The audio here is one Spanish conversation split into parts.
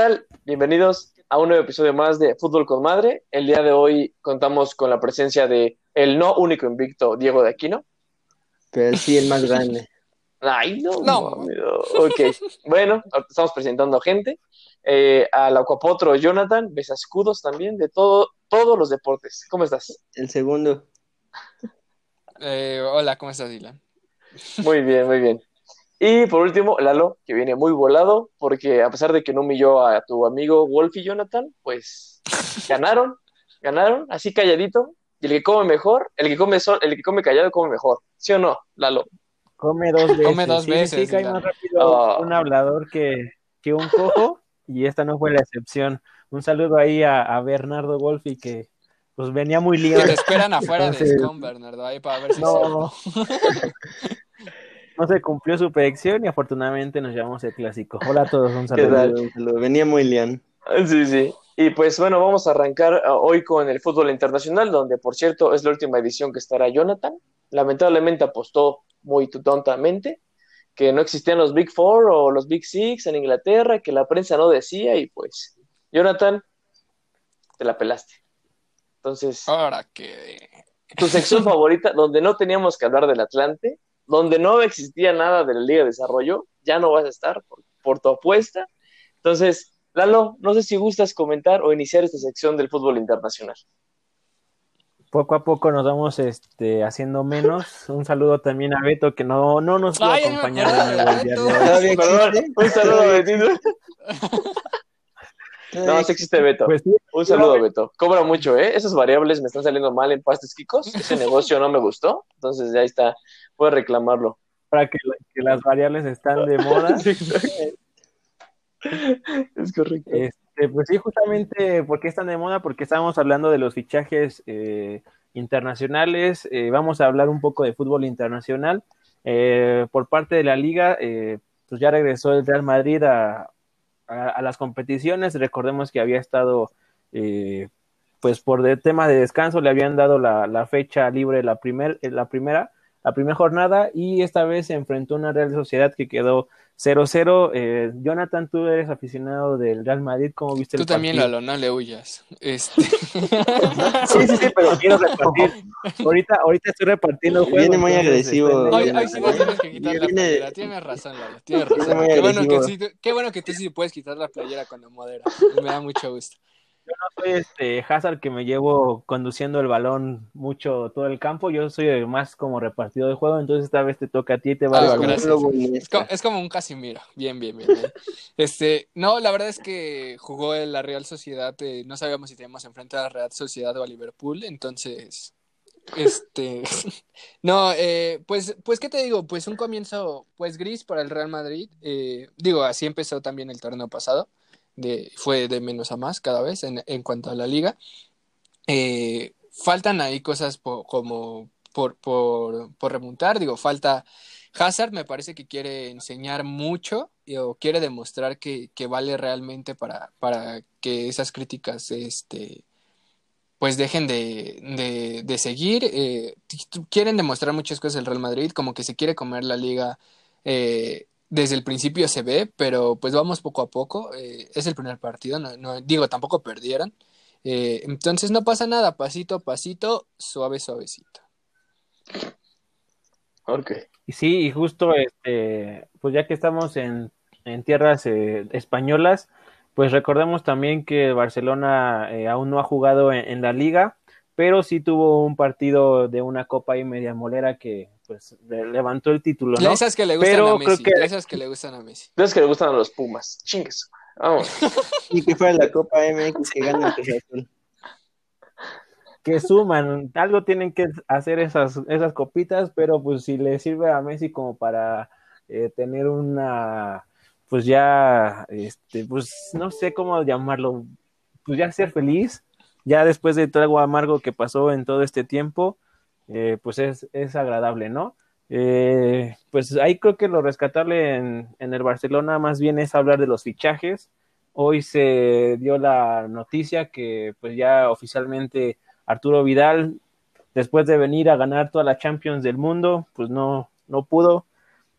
tal? Bienvenidos a un nuevo episodio más de Fútbol con Madre. El día de hoy contamos con la presencia de el no único invicto Diego de Aquino. Pero sí, el más grande. Ay, no. No. Ok, bueno, estamos presentando gente. Eh, al Acuapotro Jonathan, besascudos también, de todo, todos los deportes. ¿Cómo estás? El segundo. Eh, hola, ¿cómo estás, Dylan? Muy bien, muy bien. Y por último, Lalo, que viene muy volado, porque a pesar de que no humilló a tu amigo Wolf y Jonathan, pues ganaron, ganaron, así calladito. Y el que come mejor, el que come sol, el que come callado come mejor. ¿Sí o no, Lalo? Come dos veces. Come dos sí, veces, Sí, cae Dylan. más rápido Ah. un hablador que, que un cojo, y esta no fue la excepción. Un saludo ahí a, a Bernardo Wolfi, que pues venía muy Que liado. te esperan afuera de Scum, Bernardo, ahí para ver si No. no se cumplió su predicción y afortunadamente nos llevamos el clásico. Hola a todos, un ¿Qué saludo. saludo. Venía muy lian. Sí, sí. Y pues bueno, vamos a arrancar uh, hoy con el fútbol internacional, donde por cierto es la última edición que estará Jonathan. Lamentablemente apostó muy tontamente que no existían los Big Four o los Big Six en Inglaterra, que la prensa no decía, y pues, Jonathan, te la pelaste. Entonces, Ahora que... tu sección favorita, donde no teníamos que hablar del Atlante, donde no existía nada de la Liga de Desarrollo, ya no vas a estar por, por tu apuesta. Entonces, Lalo, no sé si gustas comentar o iniciar esta sección del fútbol internacional. Poco a poco nos vamos este, haciendo menos. Un saludo también a Beto, que no, no nos me acompañar de de nuevo el día de Beto. hoy. ¿Todavía Perdón, existe? un saludo a Betito. No, sí existe Beto. Pues sí, Un saludo, Beto. Cobra mucho, ¿eh? Esas variables me están saliendo mal en pastes Kikos. Ese negocio no me gustó. Entonces, ya está. Puedes reclamarlo. para que, que las variables están de moda. Es correcto. Este, pues sí, justamente, ¿por qué están de moda? Porque estamos hablando de los fichajes eh, internacionales, eh, vamos a hablar un poco de fútbol internacional. Eh, por parte de la liga, eh, pues ya regresó el Real Madrid a, a, las competiciones. Recordemos que había estado, eh, pues por el tema de descanso, le habían dado la, la fecha libre la, primer, la primera la primera jornada y esta vez se enfrentó a una Real Sociedad que quedó 0-0. Eh, Jonathan, tú eres aficionado del Real Madrid, ¿cómo viste el Tú también, partido? Lalo, no le huyas. Este... Sí, sí, sí, pero quiero repartir. ahorita, ahorita estoy repartiendo juegos. Viene muy agresivo. estoy Hoy, sí me tienes que quitar la Viene- playera. Tienes razón, Lalo. Tienes razón. Qué bueno, que sí, tú- qué bueno que tú sí puedes quitar la playera cuando modera. Me da mucho gusto. Yo no soy este Hazard que me llevo conduciendo el balón mucho todo el campo. Yo soy más como repartido de juego, entonces esta vez te toca a ti y te va Ah, gracias. Lobo Es como, es como un Casimiro. Bien, bien, bien. bien. Este, no, la verdad es que jugó en la Real Sociedad. eh, no sabíamos si teníamos enfrente a la Real Sociedad o a Liverpool. Entonces, este, no, eh, pues, pues, ¿qué te digo? Pues un comienzo, pues gris para el Real Madrid. Eh, digo, así empezó también el torneo pasado. De, fue de menos a más cada vez en, en cuanto a la liga. Eh, faltan ahí cosas como por, por, por remontar. Digo, falta Hazard me parece que quiere enseñar mucho o quiere demostrar que, que vale realmente para, para que esas críticas este, pues dejen de, de, seguir. Eh, quieren demostrar muchas cosas el Real Madrid, como que se quiere comer la liga. eh, desde el principio se ve, pero pues vamos poco a poco. eh, es el primer partido, no, no- digo, tampoco perdieron. Eh, entonces no pasa nada, pasito a pasito, suave, suavecito. Ok. Sí, y justo este, pues ya que estamos en, en tierras eh, españolas, pues recordemos también que Barcelona eh, aún no ha jugado en, en la liga, pero sí tuvo un partido de una copa y media molera que pues le- levantó el título, ¿no? Esas que le gustan Pero a creo Messi, que- esas que le gustan a Messi. Entonces que le gustan a los Pumas. Chingues. Vamos. Y que fuera la Copa MX que gana el Cruz Azul. que suman, algo tienen que hacer esas, esas copitas, pero pues si le sirve a Messi como para eh, tener una, pues ya, este, pues no sé cómo llamarlo, pues ya ser feliz, ya después de todo algo amargo que pasó en todo este tiempo, eh, pues es, es agradable, ¿no? Eh, pues ahí creo que lo rescatable en, en el Barcelona más bien es hablar de los fichajes. Hoy se dio la noticia que pues ya oficialmente Arturo Vidal, después de venir a ganar toda la Champions del mundo, pues no, no pudo.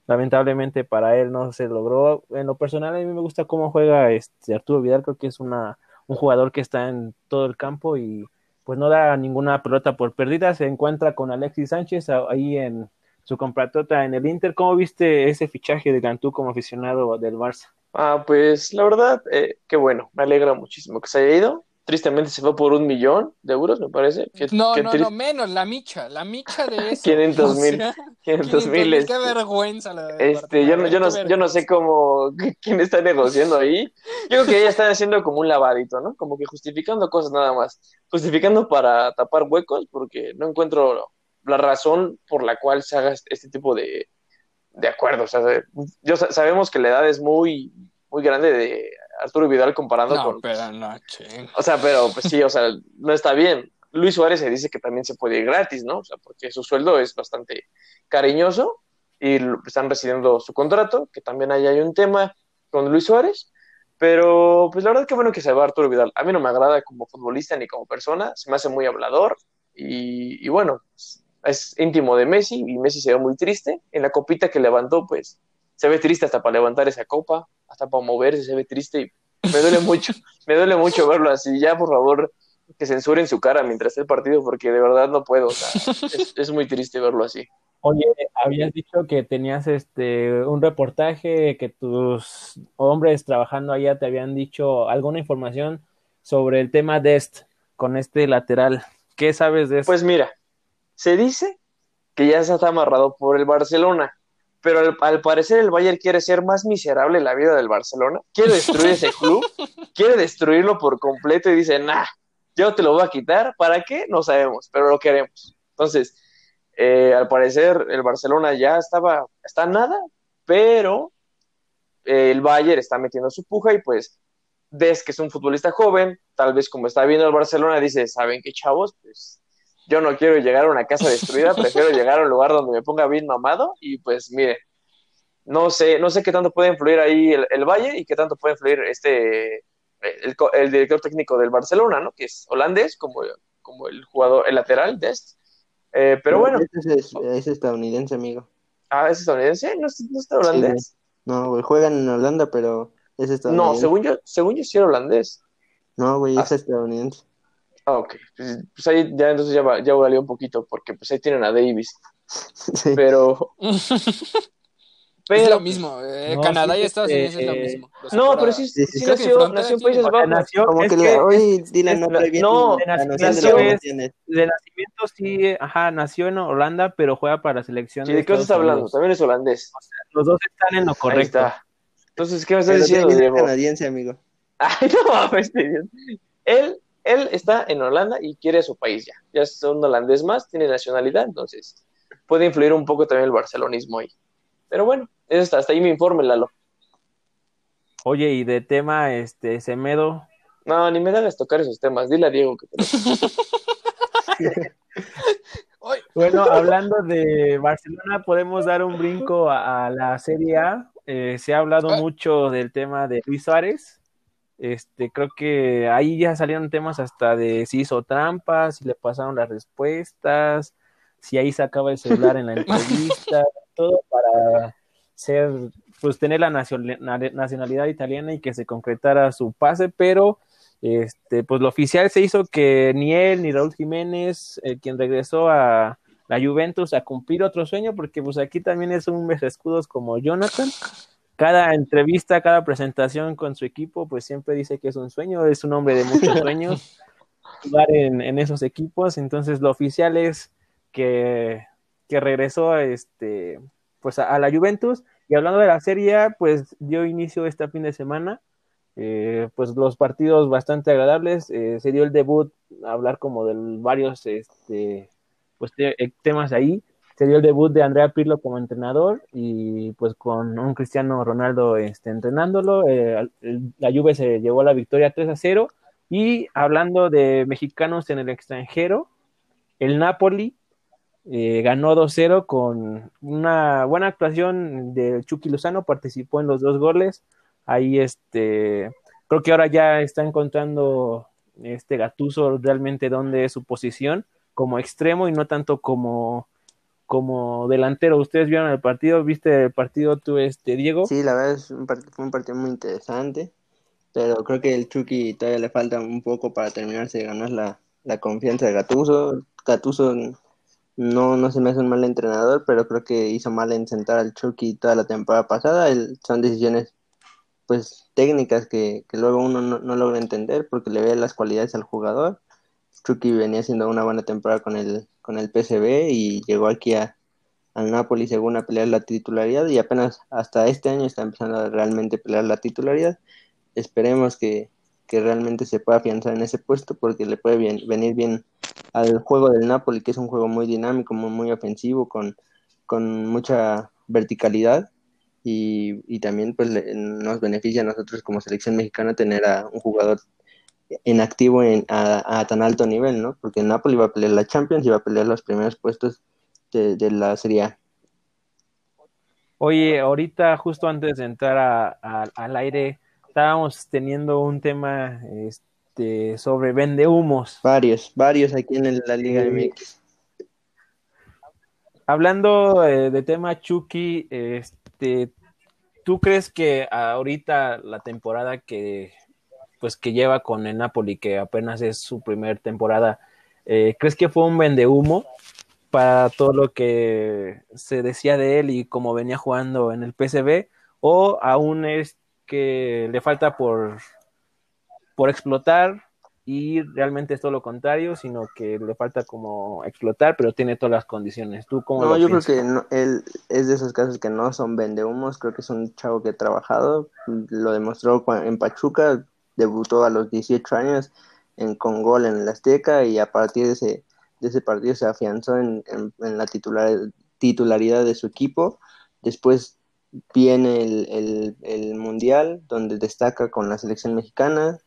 lamentablemente para él no se logró. En lo personal a mí me gusta cómo juega este Arturo Vidal, creo que es una, un jugador que está en todo el campo y pues no da ninguna pelota por perdida, se encuentra con Alexis Sánchez ahí en su compratota en el Inter. ¿Cómo viste ese fichaje de Cantú como aficionado del Barça? Ah, pues la verdad, eh, qué bueno, me alegra muchísimo que se haya ido. Tristemente se fue por un millón de euros, me parece. Qué- No, qué no, no, menos, la micha, la micha de eso. 500 O mil, sea, 500 mil. Qué este, vergüenza la de Este, yo no, yo no, yo no sé cómo, quién está negociando ahí. Yo creo que ella está haciendo como un lavadito, ¿no? Como que justificando cosas nada más. Justificando para tapar huecos, porque no encuentro la razón por la cual se haga este tipo de, de acuerdos. O sea, yo, sa- sabemos que la edad es muy, muy grande de Arturo Vidal comparando No, con, pero no, ching. o sea, pero pues sí, o sea, no está bien. Luis Suárez se dice que también se puede ir gratis, ¿no? O sea, porque su sueldo es bastante cariñoso y están recibiendo su contrato, que también ahí hay un tema con Luis Suárez. Pero, pues la verdad que bueno que se va Arturo Vidal. A mí no me agrada como futbolista ni como persona, se me hace muy hablador y, y bueno, es íntimo de Messi y Messi se ve muy triste. En la copita que levantó, pues se ve triste hasta para levantar esa copa, hasta para moverse, se ve triste y me duele mucho, me duele mucho verlo así. Ya, por favor, que censuren su cara mientras esté el partido porque de verdad no puedo. O sea, es, es muy triste verlo así. Oye, habías dicho que tenías este un reportaje, que tus hombres trabajando allá te habían dicho alguna información sobre el tema de este con este lateral. ¿Qué sabes de eso? Pues mira, se dice que ya se está amarrado por el Barcelona, pero al, al parecer el Bayern quiere ser más miserable en la vida del Barcelona, quiere destruir ese club, quiere destruirlo por completo y dice, nah, yo te lo voy a quitar, ¿para qué? No sabemos, pero lo queremos. Entonces, eh, al parecer el Barcelona ya estaba, está nada, pero eh, el Bayern está metiendo su puja y pues ves que es un futbolista joven, tal vez como está viendo el Barcelona, dice, ¿saben qué chavos? Pues yo no quiero llegar a una casa destruida, prefiero llegar a un lugar donde me ponga bien mamado y pues mire, no sé, no sé qué tanto puede influir ahí el, el Valle y qué tanto puede influir este el, el, director técnico del Barcelona, ¿no? Que es holandés, como, como el jugador, el lateral de este. Eh, pero bueno. Ese es, es, estadounidense, amigo. Ah, ¿es estadounidense? ¿No, no está holandés? Sí, no, güey, juegan en Holanda, pero es estadounidense. No, según yo, según yo sí era holandés. No, güey, es ah. estadounidense. Ah, ok. Pues, pues, ahí ya entonces ya, ya valió un poquito, porque pues ahí tienen a Davis. Sí. Pero. pero. Es lo mismo. Eh, no, Canadá sí, y Estados Unidos eh, es lo mismo. No, pero sí, sí, sí nació, nació en Países Bajos. Nació, Como que, que la, hoy Dylan no trae bien. No, de, nació, es, de nacimiento sí, ajá, nació en Holanda, pero juega para la selección. Sí, ¿de qué estás hablando? También es holandés. O sea, los dos están en lo correcto. Ahí está. Entonces, ¿qué me estás pero diciendo, Diego? canadiense, amigo. Ay, no mames, él, él está en Holanda y quiere a su país ya. Ya es un holandés más, tiene nacionalidad, entonces puede influir un poco también el barcelonismo ahí. Pero bueno, hasta, hasta ahí me informe, Lalo. Oye, y de tema, este, Semedo. No, ni me hagas tocar esos temas. Dile a Diego que te Bueno, hablando de Barcelona, podemos dar un brinco a, a la Serie A. Eh, se ha hablado mucho del tema de Luis Suárez. Este, creo que ahí ya salieron temas hasta de si hizo trampas, si le pasaron las respuestas, si ahí sacaba el celular en la entrevista, todo para ser, pues tener la nacionalidad italiana y que se concretara su pase, pero este, pues lo oficial se hizo que ni él ni Raúl Jiménez, eh, quien regresó a la Juventus a cumplir otro sueño, porque pues aquí también es un escudos como Jonathan. Cada entrevista, cada presentación con su equipo, pues siempre dice que es un sueño, es un hombre de muchos sueños jugar en, en esos equipos. Entonces, lo oficial es que, que regresó este, pues a, a, la Juventus. Y hablando de la Serie, pues dio inicio este fin de semana. Eh, pues los partidos bastante agradables. Eh, se dio el debut, hablar como de varios este, pues, te, temas ahí. Se dio el debut de Andrea Pirlo como entrenador y pues con un Cristiano Ronaldo este, entrenándolo. Eh, la Juve se llevó la victoria 3 a 0. Y hablando de mexicanos en el extranjero, el Napoli eh, ganó 2-0 con una buena actuación de Chucky Lozano, participó en los dos goles. Ahí este, creo que ahora ya está encontrando este Gatuso realmente dónde es su posición como extremo y no tanto como, como delantero. ¿Ustedes vieron el partido? ¿Viste el partido tú, este, Diego? Sí, la verdad es un fue un partido muy interesante, pero creo que el Chucky todavía le falta un poco para terminarse de ganar la, la confianza de Gatuso. Gatuso no, no se me hace un mal entrenador, pero creo que hizo mal en sentar al Chucky toda la temporada pasada. son decisiones pues técnicas que, que luego uno no, no, logra entender porque le ve las cualidades al jugador. Chucky venía haciendo una buena temporada con el, con el PSV y llegó aquí a, al Napoli según a pelear la titularidad y apenas hasta este año está empezando a realmente pelear la titularidad. Esperemos que, realmente se pueda afianzar en ese puesto porque le puede venir bien al juego del Napoli, que es un juego muy dinámico, muy, ofensivo, con, con mucha verticalidad y, y también pues nos beneficia a nosotros como selección mexicana tener a un jugador en activo en, a, tan alto nivel, ¿no? Porque Napoli va a pelear la Champions y va a pelear los primeros puestos de, la Serie A. Oye, ahorita justo antes de entrar al aire, estábamos teniendo un tema este, sobre vende humos. Varios, varios aquí en la Liga MX. Hablando eh, de tema Chucky, este, ¿tú crees que ahorita la temporada que pues que lleva con el Napoli, que apenas es su primer temporada, eh, ¿crees que fue un vendehumo para todo lo que se decía de él y cómo venía jugando en el PSV? ¿O aún es que le falta por, por explotar y realmente es todo lo contrario, sino que le falta como explotar, pero tiene todas las condiciones. ¿Tú cómo No, yo creo que él es de esos casos que no son vendehumos, creo que es un chavo que ha trabajado, lo demostró en Pachuca, debutó a los 18 años en, con gol en el Azteca y a partir de ese, de ese partido se afianzó en, en, la titular, titularidad de su equipo. Después viene el, el, Mundial, donde destaca con la selección mexicana.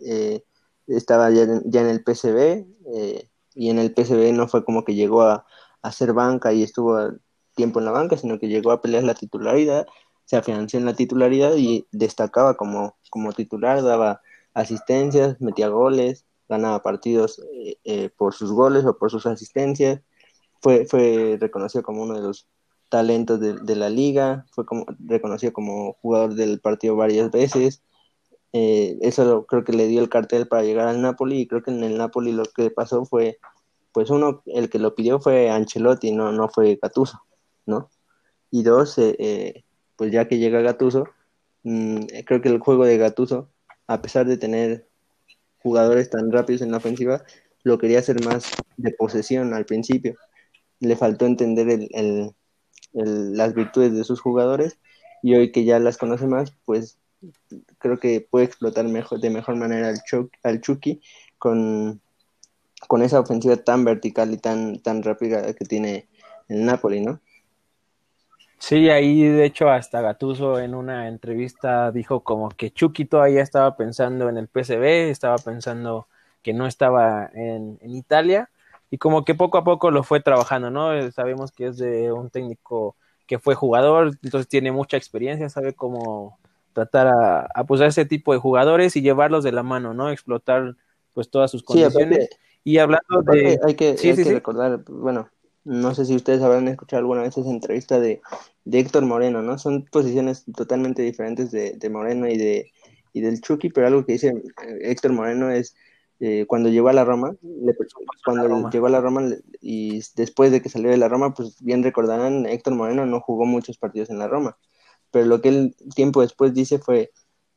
Eh, estaba ya ya en el PCB eh, y en el PCB no fue como que llegó a hacer banca y estuvo tiempo en la banca, sino que llegó a pelear la titularidad se afianzó en la titularidad y destacaba como, como titular, daba asistencias, metía goles, ganaba partidos eh, eh, por sus goles o por sus asistencias, fue, fue reconocido como uno de los talentos de, la liga, fue como, reconocido como jugador del partido varias veces, eh, eso creo que le dio el cartel para llegar al Napoli y creo que en el Napoli lo que pasó fue, pues uno, el que lo pidió fue Ancelotti, no, no fue Gattuso, ¿no? Y dos, eh, pues ya que llega Gatuso, mm, creo que el juego de Gatuso, a pesar de tener jugadores tan rápidos en la ofensiva, lo quería hacer más de posesión al principio. Le faltó entender el, las virtudes de sus jugadores y hoy que ya las conoce más, pues creo que puede explotar mejor, de mejor manera al, al Chucky con, con esa ofensiva tan vertical y tan, tan rápida que tiene el Napoli, ¿no? Sí, ahí de hecho hasta Gatuso en una entrevista dijo como que Chucky todavía estaba pensando en el PCB, estaba pensando que no estaba en, Italia y como que poco a poco lo fue trabajando, ¿no? Eh, sabemos que es de un técnico que fue jugador, entonces tiene mucha experiencia, sabe cómo tratar a, a, pues, a ese tipo de jugadores y llevarlos de la mano, ¿no? Explotar pues todas sus condiciones. y hablando de... Hay que, hay que recordar, bueno, no sé si ustedes habrán escuchado alguna vez esa entrevista de, Héctor Moreno, ¿no? Son posiciones totalmente diferentes de, Moreno y de y del Chucky, pero algo que dice eh, Héctor Moreno es eh, cuando llegó a la Roma, cuando llegó a la Roma y después de que salió de la Roma, pues bien recordarán, Héctor Moreno no jugó muchos partidos en la Roma, pero lo que él tiempo después dice fue,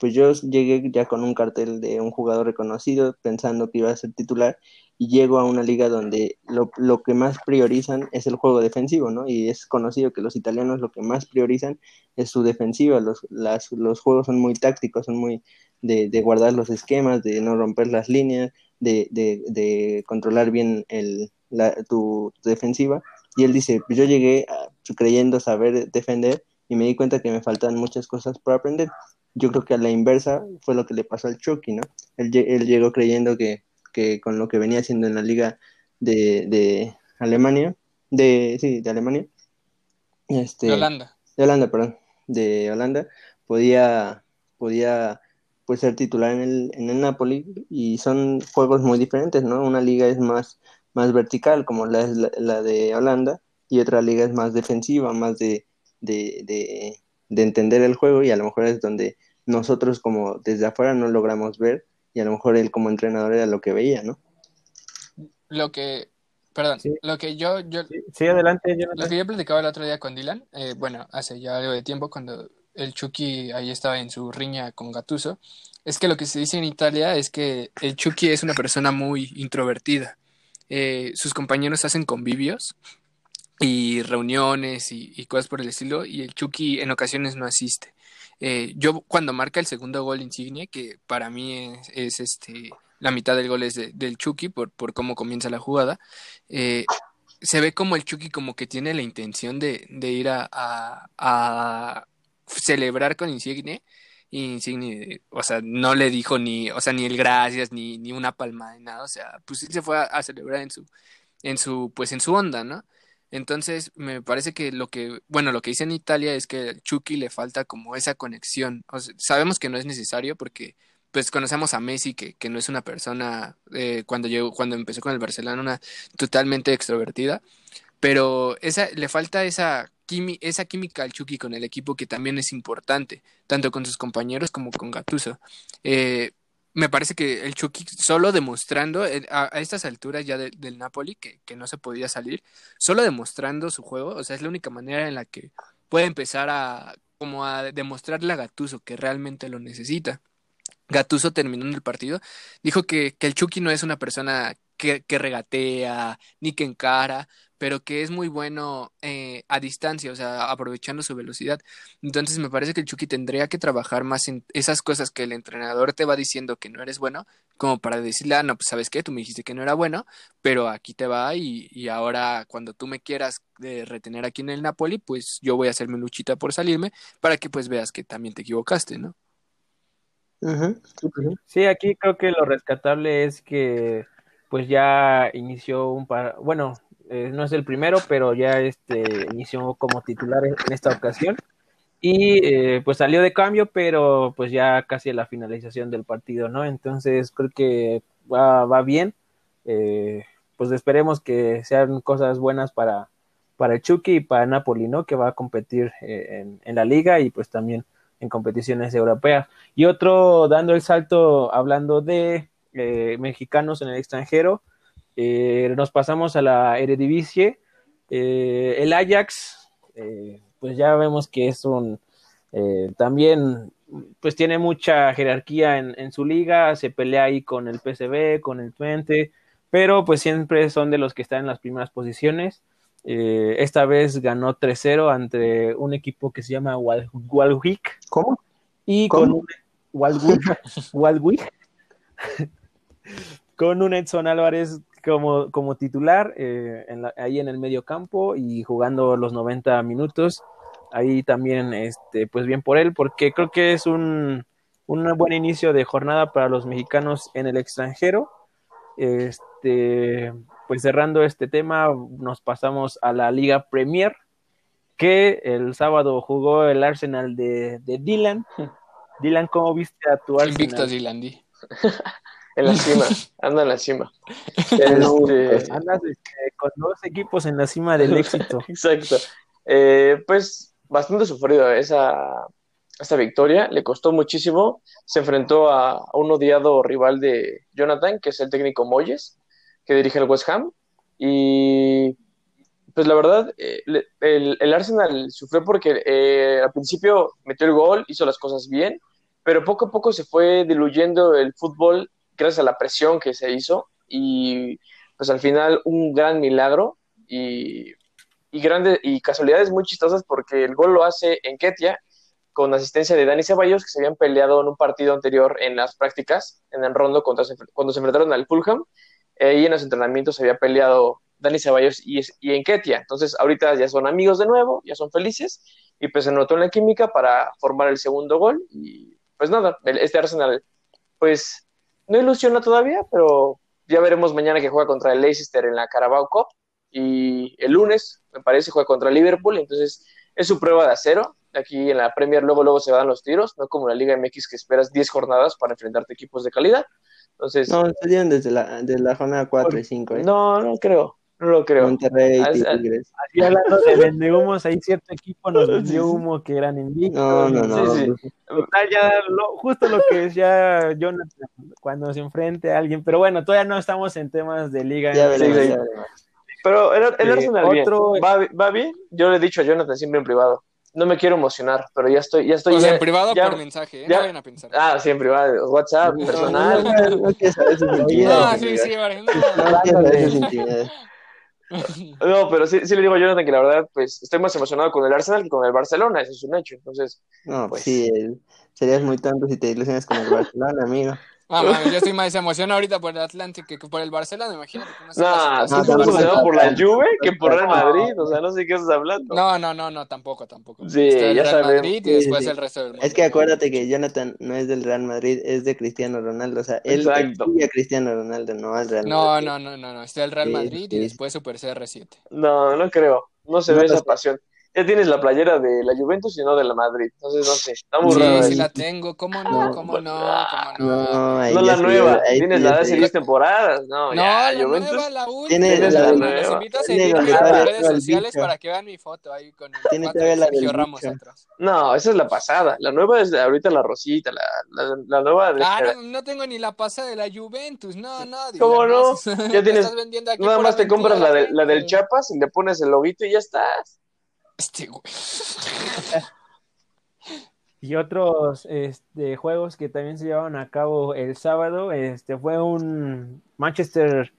pues yo llegué ya con un cartel de un jugador reconocido pensando que iba a ser titular y llego a una liga donde lo, que más priorizan es el juego defensivo, ¿no? Y es conocido que los italianos lo que más priorizan es su defensiva, los, las, los juegos son muy tácticos, son muy de, guardar los esquemas, de no romper las líneas, de, de, de controlar bien el, la, tu, defensiva. Y él dice, yo llegué creyendo saber defender y me di cuenta que me faltan muchas cosas por aprender yo creo que a la inversa fue lo que le pasó al Chucky, ¿no? Él, llegó creyendo que, con lo que venía haciendo en la liga de, Alemania, de, sí, de Alemania, este, de Holanda. De Holanda, perdón, de Holanda, podía, podía pues ser titular en el, en el Napoli y son juegos muy diferentes, ¿no? Una liga es más, más vertical como la, la, la de Holanda y otra liga es más defensiva, más de, de, de, de entender el juego y a lo mejor es donde nosotros como desde afuera no logramos ver y a lo mejor él como entrenador era lo que veía, ¿no? Lo que, perdón, Sí. lo que yo, yo, Sí, sí, adelante, Jonathan. lo que yo platicaba el otro día con Dylan, eh, bueno, hace ya algo de tiempo cuando el Chucky ahí estaba en su riña con Gattuso, es que lo que se dice en Italia es que el Chucky es una persona muy introvertida. Eh, sus compañeros hacen convivios y reuniones y, y cosas por el estilo, y el Chucky en ocasiones no asiste. Eh, yo cuando marca el segundo gol Insigne, que para mí es, es, este la mitad del gol es de- del Chucky por, por cómo comienza la jugada, eh, se ve como el Chucky como que tiene la intención de, de ir a, a- celebrar con Insigne. Y Insigne, o sea, no le dijo ni, o sea, ni el gracias, ni, ni una palma, ni nada. O sea, pues él se fue a, a celebrar en su, en su, pues en su onda, ¿no? Entonces, me parece que lo que, bueno, lo que dice en Italia es que al Chucky le falta como esa conexión. O sea, sabemos que no es necesario porque, pues, conocemos a Messi, que, que no es una persona, eh, cuando llegó, cuando empezó con el Barcelona, una totalmente extrovertida, pero esa, le falta esa, esa química al Chucky con el equipo que también es importante, tanto con sus compañeros como con Gattuso. Eh, me parece que el Chucky solo demostrando eh, a, a estas alturas ya de- del Napoli que, que no se podía salir, solo demostrando su juego, o sea, es la única manera en la que puede empezar a como a demostrarle a Gattuso que realmente lo necesita. Gattuso terminando el partido dijo que, que el Chucky no es una persona que, que regatea ni que encara, pero que es muy bueno eh, a distancia, o sea, aprovechando su velocidad. Entonces me parece que el Chucky tendría que trabajar más en esas cosas que el entrenador te va diciendo que no eres bueno, como para decirle, ah, no, pues sabes qué, tú me dijiste que no era bueno, pero aquí te va y, y ahora cuando tú me quieras eh, retener aquí en el Napoli, pues yo voy a hacer mi luchita por salirme para que pues veas que también te equivocaste, ¿no? Sí, aquí creo que lo rescatable es que pues ya inició un par, bueno, eh, no es el primero, pero ya este inició como titular en en esta ocasión y eh, pues salió de cambio, pero pues ya casi a la finalización del partido, ¿no? Entonces creo que va, va bien, eh, pues esperemos que sean cosas buenas para, para el Chucky y para Napoli, ¿no? Que va a competir eh, en, en la liga y pues también en competiciones europeas. Y otro, dando el salto, hablando de eh, mexicanos en el extranjero, eh, nos pasamos a la Eredivisie. Eh, el Ajax, pues ya vemos que es un, también, pues tiene mucha jerarquía en, en, su liga, se pelea ahí con el PSV, con el Twente, pero pues siempre son de los que están en las primeras posiciones. Eh, esta vez ganó 3-0 ante un equipo que se llama Wal Walwick. ¿Cómo? Y ¿Cómo? con Walwick, Walwick con un Edson Álvarez como, como titular eh, en la, ahí en el medio campo y jugando los 90 minutos. Ahí también, este, pues bien por él, porque creo que es un, un buen inicio de jornada para los mexicanos en el extranjero. Este, pues cerrando este tema, nos pasamos a la Liga Premier, que el sábado jugó el Arsenal de, de Dylan. Dylan, ¿cómo viste a tu Arsenal? Invicto Dylan, di. en la cima, anda en la cima. Este... Andas este, con dos equipos en la cima del éxito. Exacto. Eh, pues bastante sufrido esa, esa victoria, le costó muchísimo. Se enfrentó a, a, un odiado rival de Jonathan, que es el técnico Moyes, que dirige el West Ham. Y pues la verdad, eh, el, el, Arsenal sufrió porque eh, al principio metió el gol, hizo las cosas bien, pero poco a poco se fue diluyendo el fútbol gracias a la presión que se hizo y pues al final un gran milagro y, y, grande, y casualidades muy chistosas porque el gol lo hace en Ketia con asistencia de Dani Ceballos que se habían peleado en un partido anterior en las prácticas en el rondo contra, cuando se enfrentaron al Fulham. Y en los entrenamientos se había peleado Dani Ceballos y, y en Ketia entonces ahorita ya son amigos de nuevo ya son felices y pues se notó en la química para formar el segundo gol y pues nada, este Arsenal pues no ilusiona todavía, pero ya veremos mañana que juega contra el Leicester en la Carabao Cup y el lunes, me parece, juega contra el Liverpool, entonces es su prueba de acero. Aquí en la Premier luego luego se dan los tiros, no como la Liga MX que esperas 10 jornadas para enfrentarte equipos de calidad. Entonces, no, desde la, desde la jornada 4 y 5. ¿eh? No, no creo. No lo creo. Monterrey, Ah, es- Tigres. Así hablando de vendehumos, ahí cierto equipo nos vendió humo que eran invictos. No, no, no. Sí, sí. pues, Total, ya lo- justo lo que decía Jonathan cuando se enfrente a alguien. Pero bueno, todavía no estamos en temas de liga. Ya MX. veremos, sí. ya veremos. Pero el, el Eh, Arsenal bien. otro- Va, va bien. Yo le he dicho a Jonathan siempre en privado. No me quiero emocionar, pero ya estoy, ya estoy. O sea, ya- en privado ya- por mensaje, ¿eh? ya- no vayan a pensar. Ah, sí, en privado. WhatsApp, No, personal. No, no, no no, no. No. No, pero sí, sí le digo a Jonathan que la verdad, pues estoy más emocionado con el Arsenal que con el Barcelona, eso es un hecho. Entonces, No, Pues. sí, eh, serías muy tonto si te ilusionas con el Barcelona, amigo. Ah, yo estoy más emocionado ahorita por el Atlántico que por el Barcelona, imagínate que no no, estoy no, más no, emocionado no, por la no. Juve que por Real Madrid, o sea, no sé qué estás hablando. No, no, no, no, tampoco, tampoco. Sí, Está el ya Real sabemos. Madrid y Sí, después sí. el resto del mundo. Es que acuérdate que Jonathan no es del Real Madrid, es de Cristiano Ronaldo. O sea, él, sigue a Cristiano Ronaldo, no al Real No, Madrid. no, no, no, no. Está el Real Sí, Madrid sí. y después Super CR7. No, no creo. No se No ve esa pasión. Ya tienes la playera de la Juventus y no de la Madrid. Entonces, no sé. Está muy Sí, raro sí la tengo. ¿Cómo no? No, ¿Cómo no? ¿Cómo no? No, ahí No ya la sí, nueva. ahí Tienes la de hace sí. 10 temporadas. No, No, ya, la Juventus. nueva, la última. Tiene la Los nueva. invito a Tiene seguirme donde en las redes sociales bicho. para que vean mi foto ahí con el Tiene cuatro todavía de la del Sergio Ramos atrás. No, esa es la pasada. La nueva es ahorita la Rosita, la, la, la nueva de Ah, no, no tengo ni la pasada de la Juventus. No, no. ¿Cómo no? Ya tienes- estás vendiendo aquí Nada por más te aventura compras la, de- la del. Chapas y le pones el loguito y ya estás. Este güey. Y otros este, juegos que también se llevaron a cabo el sábado, este fue un Manchester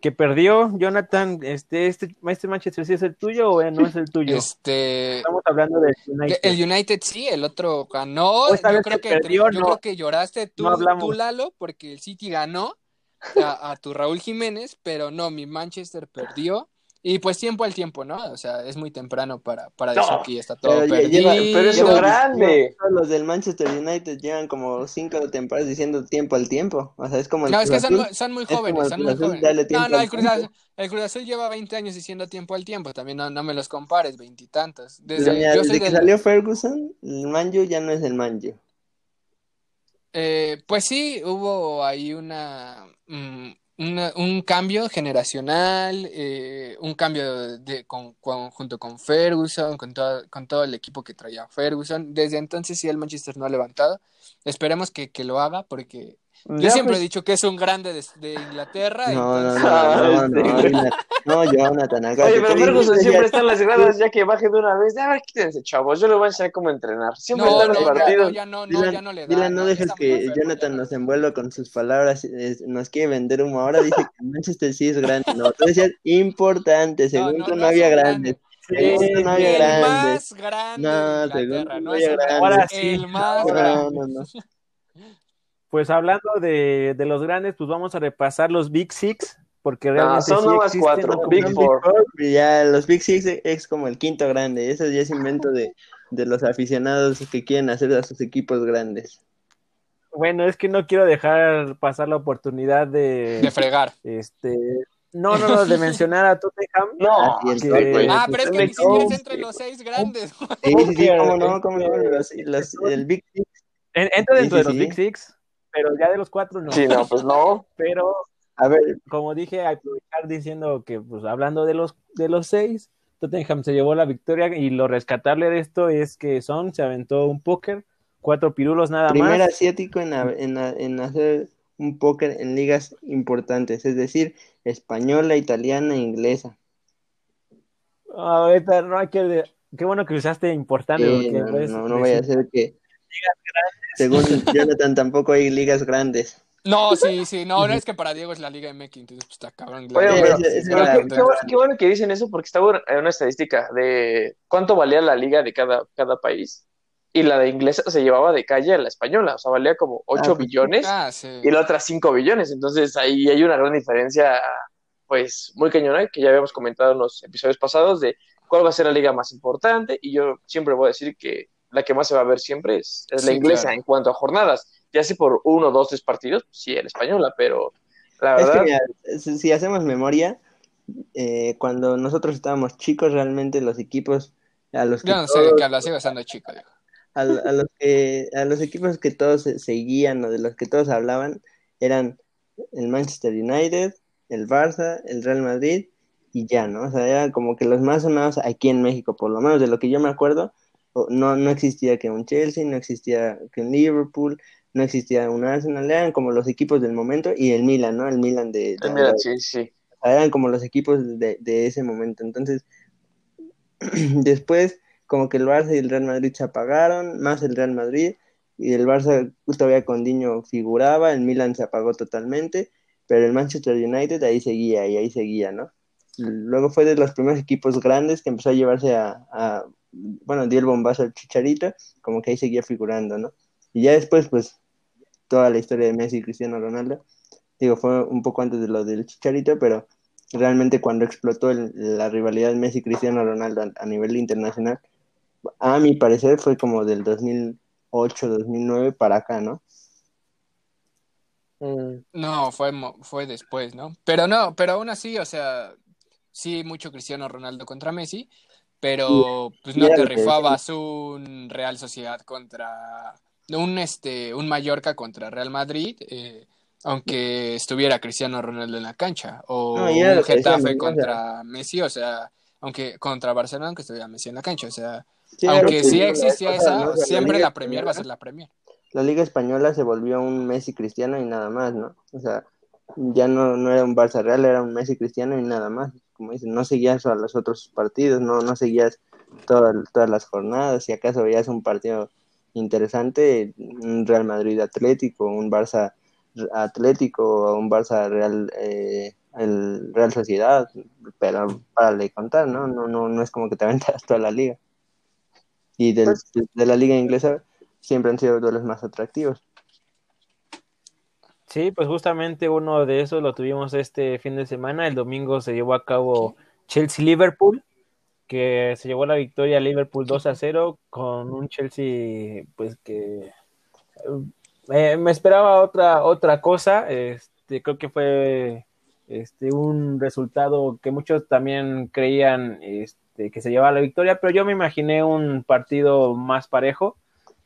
que perdió. Jonathan, este, este, este Manchester sí es el tuyo o no es el tuyo. Este. Estamos hablando del United. El United sí, el otro ganó. Yo creo que perdió, yo no- creo que lloraste tú, no tú, Lalo, porque el City ganó a, a tu Raúl Jiménez, pero no, mi Manchester perdió. Y pues tiempo al tiempo, ¿no? O sea, es muy temprano para, para No, decir que está todo pero perdido. lleva- Pero es un grande. Los del Manchester United llevan como cinco temporadas diciendo tiempo al tiempo. O sea, es como el No, es que son, muy- son jóvenes, son muy jóvenes. No, no, el Cruz. Azul, el Cruz Azul lleva 20 años diciendo tiempo al tiempo, también no, no me los compares, veintitantos. Desde, Desde, yo soy desde que del- salió Ferguson, el Manju ya no es el Manju. Eh, pues sí, hubo ahí una, mm, una- un cambio generacional, eh, un cambio de, con, junto con Ferguson, con todo, con todo el equipo que traía Ferguson. Desde entonces sí el Manchester no ha levantado. Esperemos que, que lo haga porque yo Ya, siempre pues, he dicho que es un grande de, de Inglaterra. No, no, entonces- no, Ah, no, no, Jonathan. No, Jonathan, Oye, pero Ferguson siempre está en las gradas ya que baje de una vez. A ver, quítense, chavos. Yo le voy a enseñar cómo entrenar. Siempre No, está en los no, no, partidos. no, ya no, no, Dylan, ya no le da. Dylan, no ya dejes que Jonathan no. nos envuelva con sus palabras. es- nos quiere vender humo. Ahora dice que Manchester sí es grande. No, tú decías importante. Según tú no, había grandes. no había el grandes. más grande No, de Inglaterra, no no es el, grandes. Ahora sí, el más ahora. grande. No, no, no. Pues hablando de, de los grandes, pues vamos a repasar los Big Six, porque realmente son sí nomás cuatro, ¿no? Big Four. Y Ya, los Big Six es como el quinto grande. Eso ya es invento de, de los aficionados que quieren hacer a sus equipos grandes. Bueno, es que no quiero dejar pasar la oportunidad de, De fregar. este, no, no, no, de mencionar a Tottenham. No, Así es, que- güey. Ah, pues, pero es que me ni siquiera es entre los seis grandes. Sí, sí, cómo no, cómo no. Los, los- el Big Six. En- entra Sí, dentro sí, de los sí. Big Six, pero ya de los cuatro no. Sí, no, pues no. Pero A ver, como dije, aprovechar diciendo que, pues hablando de los, de los seis, Tottenham se llevó la victoria y lo rescatable de esto es que Son se aventó un póker, cuatro pirulos nada primer más. asiático en, ha- en, ha- en hacer un póker en ligas importantes, es decir, española, italiana e inglesa. Ahorita no hay que... Qué bueno que usaste importante. Sí, porque no, puedes no, no vaya a ser que, según Jonathan, tampoco hay ligas grandes. No, sí, sí, no, no es que para Diego es la Liga MX, entonces pues está cabrón. Oye, pero, pero qué, qué bueno, qué bueno que dicen eso porque estaba en una estadística de cuánto valía la liga de cada, cada país. Y la de inglesa se llevaba de calle a la española, o sea, valía como 8 Ah, billones Ah, sí. y la otra 5 billones. Entonces ahí hay una gran diferencia, pues muy cañona, que ya habíamos comentado en los episodios pasados de cuál va a ser la liga más importante. Y yo siempre voy a decir que la que más se va a ver siempre es, es la Sí, inglesa claro. en cuanto a jornadas. Ya sea por uno, dos, tres partidos, pues sí, la española, pero la Es verdad. que, mira, si, si hacemos memoria, eh, cuando nosotros estábamos chicos, realmente los equipos a los que Yo no sé de todos- qué hablas, sigo siendo chico, a, a los que a los equipos que todos se- seguían o de los que todos hablaban eran el Manchester United, el Barça, el Real Madrid y ya, ¿no? O sea, eran como que los más sonados aquí en México, por lo menos de lo que yo me acuerdo, no, no existía que un Chelsea, no existía que un Liverpool, no existía un Arsenal, eran como los equipos del momento y el Milan, ¿no? El Milan de... sí, sí. Eran como los equipos de, de ese momento. Entonces, después como que el Barça y el Real Madrid se apagaron, más el Real Madrid, y el Barça todavía con Diño figuraba, el Milan se apagó totalmente, pero el Manchester United ahí seguía y ahí seguía, ¿no? Luego fue de los primeros equipos grandes que empezó a llevarse a, bueno, dio el bombazo al Chicharito, como que ahí seguía figurando, ¿no? Y ya después, pues, toda la historia de Messi y Cristiano Ronaldo, digo, fue un poco antes de lo del Chicharito, pero realmente cuando explotó la rivalidad Messi-Cristiano Ronaldo a, nivel internacional, a mi parecer fue como del 2008, 2009 para acá, ¿no? Mm. No, fue, fue después, ¿no? Pero no, pero aún así, o sea, sí, mucho Cristiano Ronaldo contra Messi, pero pues no te rifabas un Real Sociedad contra un este un Mallorca contra Real Madrid, eh, aunque estuviera Cristiano Ronaldo en la cancha, o un Getafe contra Messi, o sea, aunque contra Barcelona, aunque estuviera Messi en la cancha, o sea, aunque sí existía esa, siempre la Premier va a ser la Premier. La Liga Española se volvió un Messi Cristiano y nada más, ¿no? O sea, ya no, no era un Barça Real, era un Messi Cristiano y nada más. Como dicen, no seguías a los otros partidos, no, no seguías todas, todas las jornadas. Si acaso veías un partido interesante, un Real Madrid Atlético, un Barça Atlético, un Barça Real, eh, el Real Sociedad, pero para le contar, ¿no? No, no, no es como que te aventas toda la liga. Y de la liga inglesa siempre han sido los más atractivos. Sí, pues justamente uno de esos lo tuvimos este fin de semana. El domingo se llevó a cabo Chelsea-Liverpool, que se llevó la victoria a Liverpool 2 a 0 con un Chelsea, pues que eh, me esperaba otra, otra cosa. Este, creo que fue este, un resultado que muchos también creían este, que se llevaba la victoria, pero yo me imaginé un partido más parejo.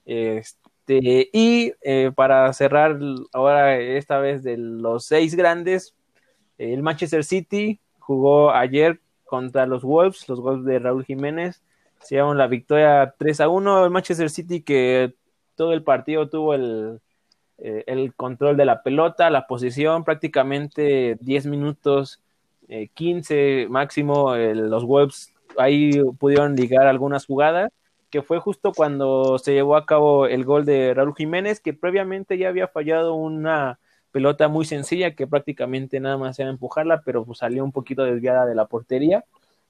Este, este, y eh, para cerrar ahora esta vez de los seis grandes, el Manchester City jugó ayer contra los Wolves, los Wolves de Raúl Jiménez, se llevaron la victoria 3 a 1. El Manchester City que todo el partido tuvo el, eh, control de la pelota, la posición, prácticamente 10 minutos, 15 eh, máximo, los Wolves ahí pudieron ligar algunas jugadas que fue justo cuando se llevó a cabo el gol de Raúl Jiménez, que previamente ya había fallado una pelota muy sencilla que prácticamente nada más era empujarla, pero pues salió un poquito desviada de la portería.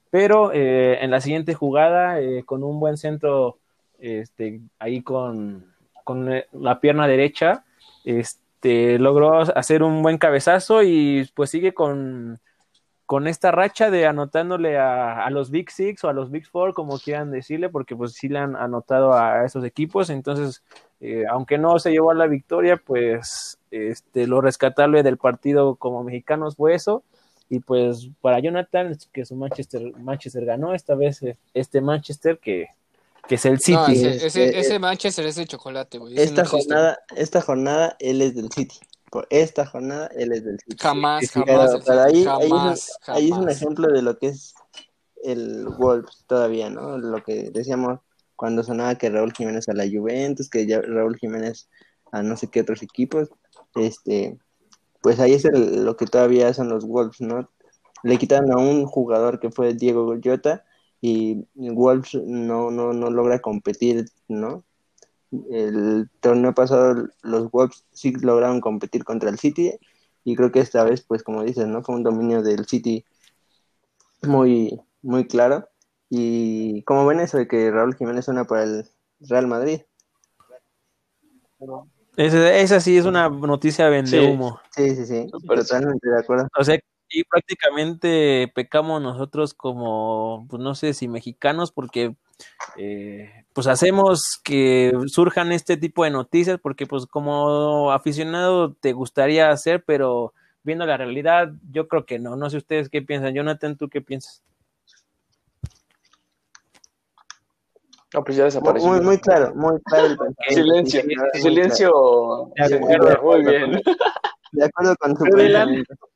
Pero eh, en la siguiente jugada, eh, con un buen centro, este, ahí con, con eh, la pierna derecha, este, logró hacer un buen cabezazo y pues sigue con con esta racha de anotándole a, los Big Six o a los Big Four, como quieran decirle, porque pues sí le han anotado a esos equipos, entonces, eh, aunque no se llevó a la victoria, pues este, lo rescatable del partido como mexicanos fue eso, y pues para Jonathan, que su Manchester, Manchester ganó, esta vez eh, este Manchester que, que es el City. ese, ese, Manchester es de chocolate, güey. Esta, jornada, esta jornada él es del City por esta jornada, él es del City. Jamás, jamás. ahí, ahí, es un, ejemplo de lo que es el Wolves todavía, ¿no? Lo que decíamos cuando sonaba que Raúl Jiménez a la Juventus, que ya Raúl Jiménez a no sé qué otros equipos, este, pues ahí es lo que todavía son los Wolves, ¿no? Le quitaron a un jugador que fue Diego Goyota y Wolves no, no, no logra competir, ¿no? El torneo pasado los Wolves sí lograron competir contra el City y creo que esta vez, pues como dices, ¿no? Fue un dominio del City muy, muy claro. Y como ven eso de que Raúl Jiménez suena para el Real Madrid. Esa, sí es una noticia vende humo. Sí, sí, sí, totalmente de acuerdo. O sea, y prácticamente pecamos nosotros como, pues no sé si mexicanos, porque eh, pues hacemos que surjan este tipo de noticias porque pues como aficionado te gustaría hacer, pero viendo la realidad yo creo que no. No sé ustedes qué piensan. Jonathan, ¿tú qué piensas? No, pues ya desapareció. Muy, muy claro, muy claro. silencio, silencio. muy bien. De acuerdo con tu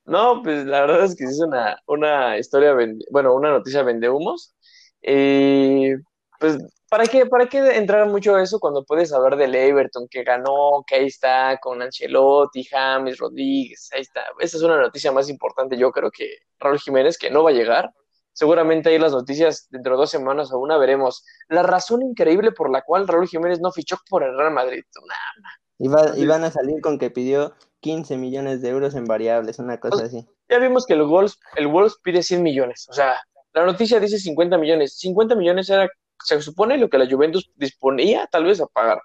No, pues la verdad es que es una, una historia, vende- bueno, una noticia vende humos. Y pues, ¿para qué, para qué entrar mucho a eso cuando puedes hablar del Everton que ganó, que ahí está con Ancelotti, James, Rodríguez, ahí está. Esa es una noticia más importante, yo creo que Raúl Jiménez, que no va a llegar. Seguramente ahí las noticias dentro de dos semanas o una veremos la razón increíble por la cual Raúl Jiménez no fichó por el Real Madrid. Nah, van a salir con que pidió 15 millones de euros en variables, una cosa así. Ya vimos que el Wolves, el Wolves pide 100 millones. O sea, la noticia dice 50 millones. 50 millones era, se supone, lo que la Juventus disponía tal vez a pagar.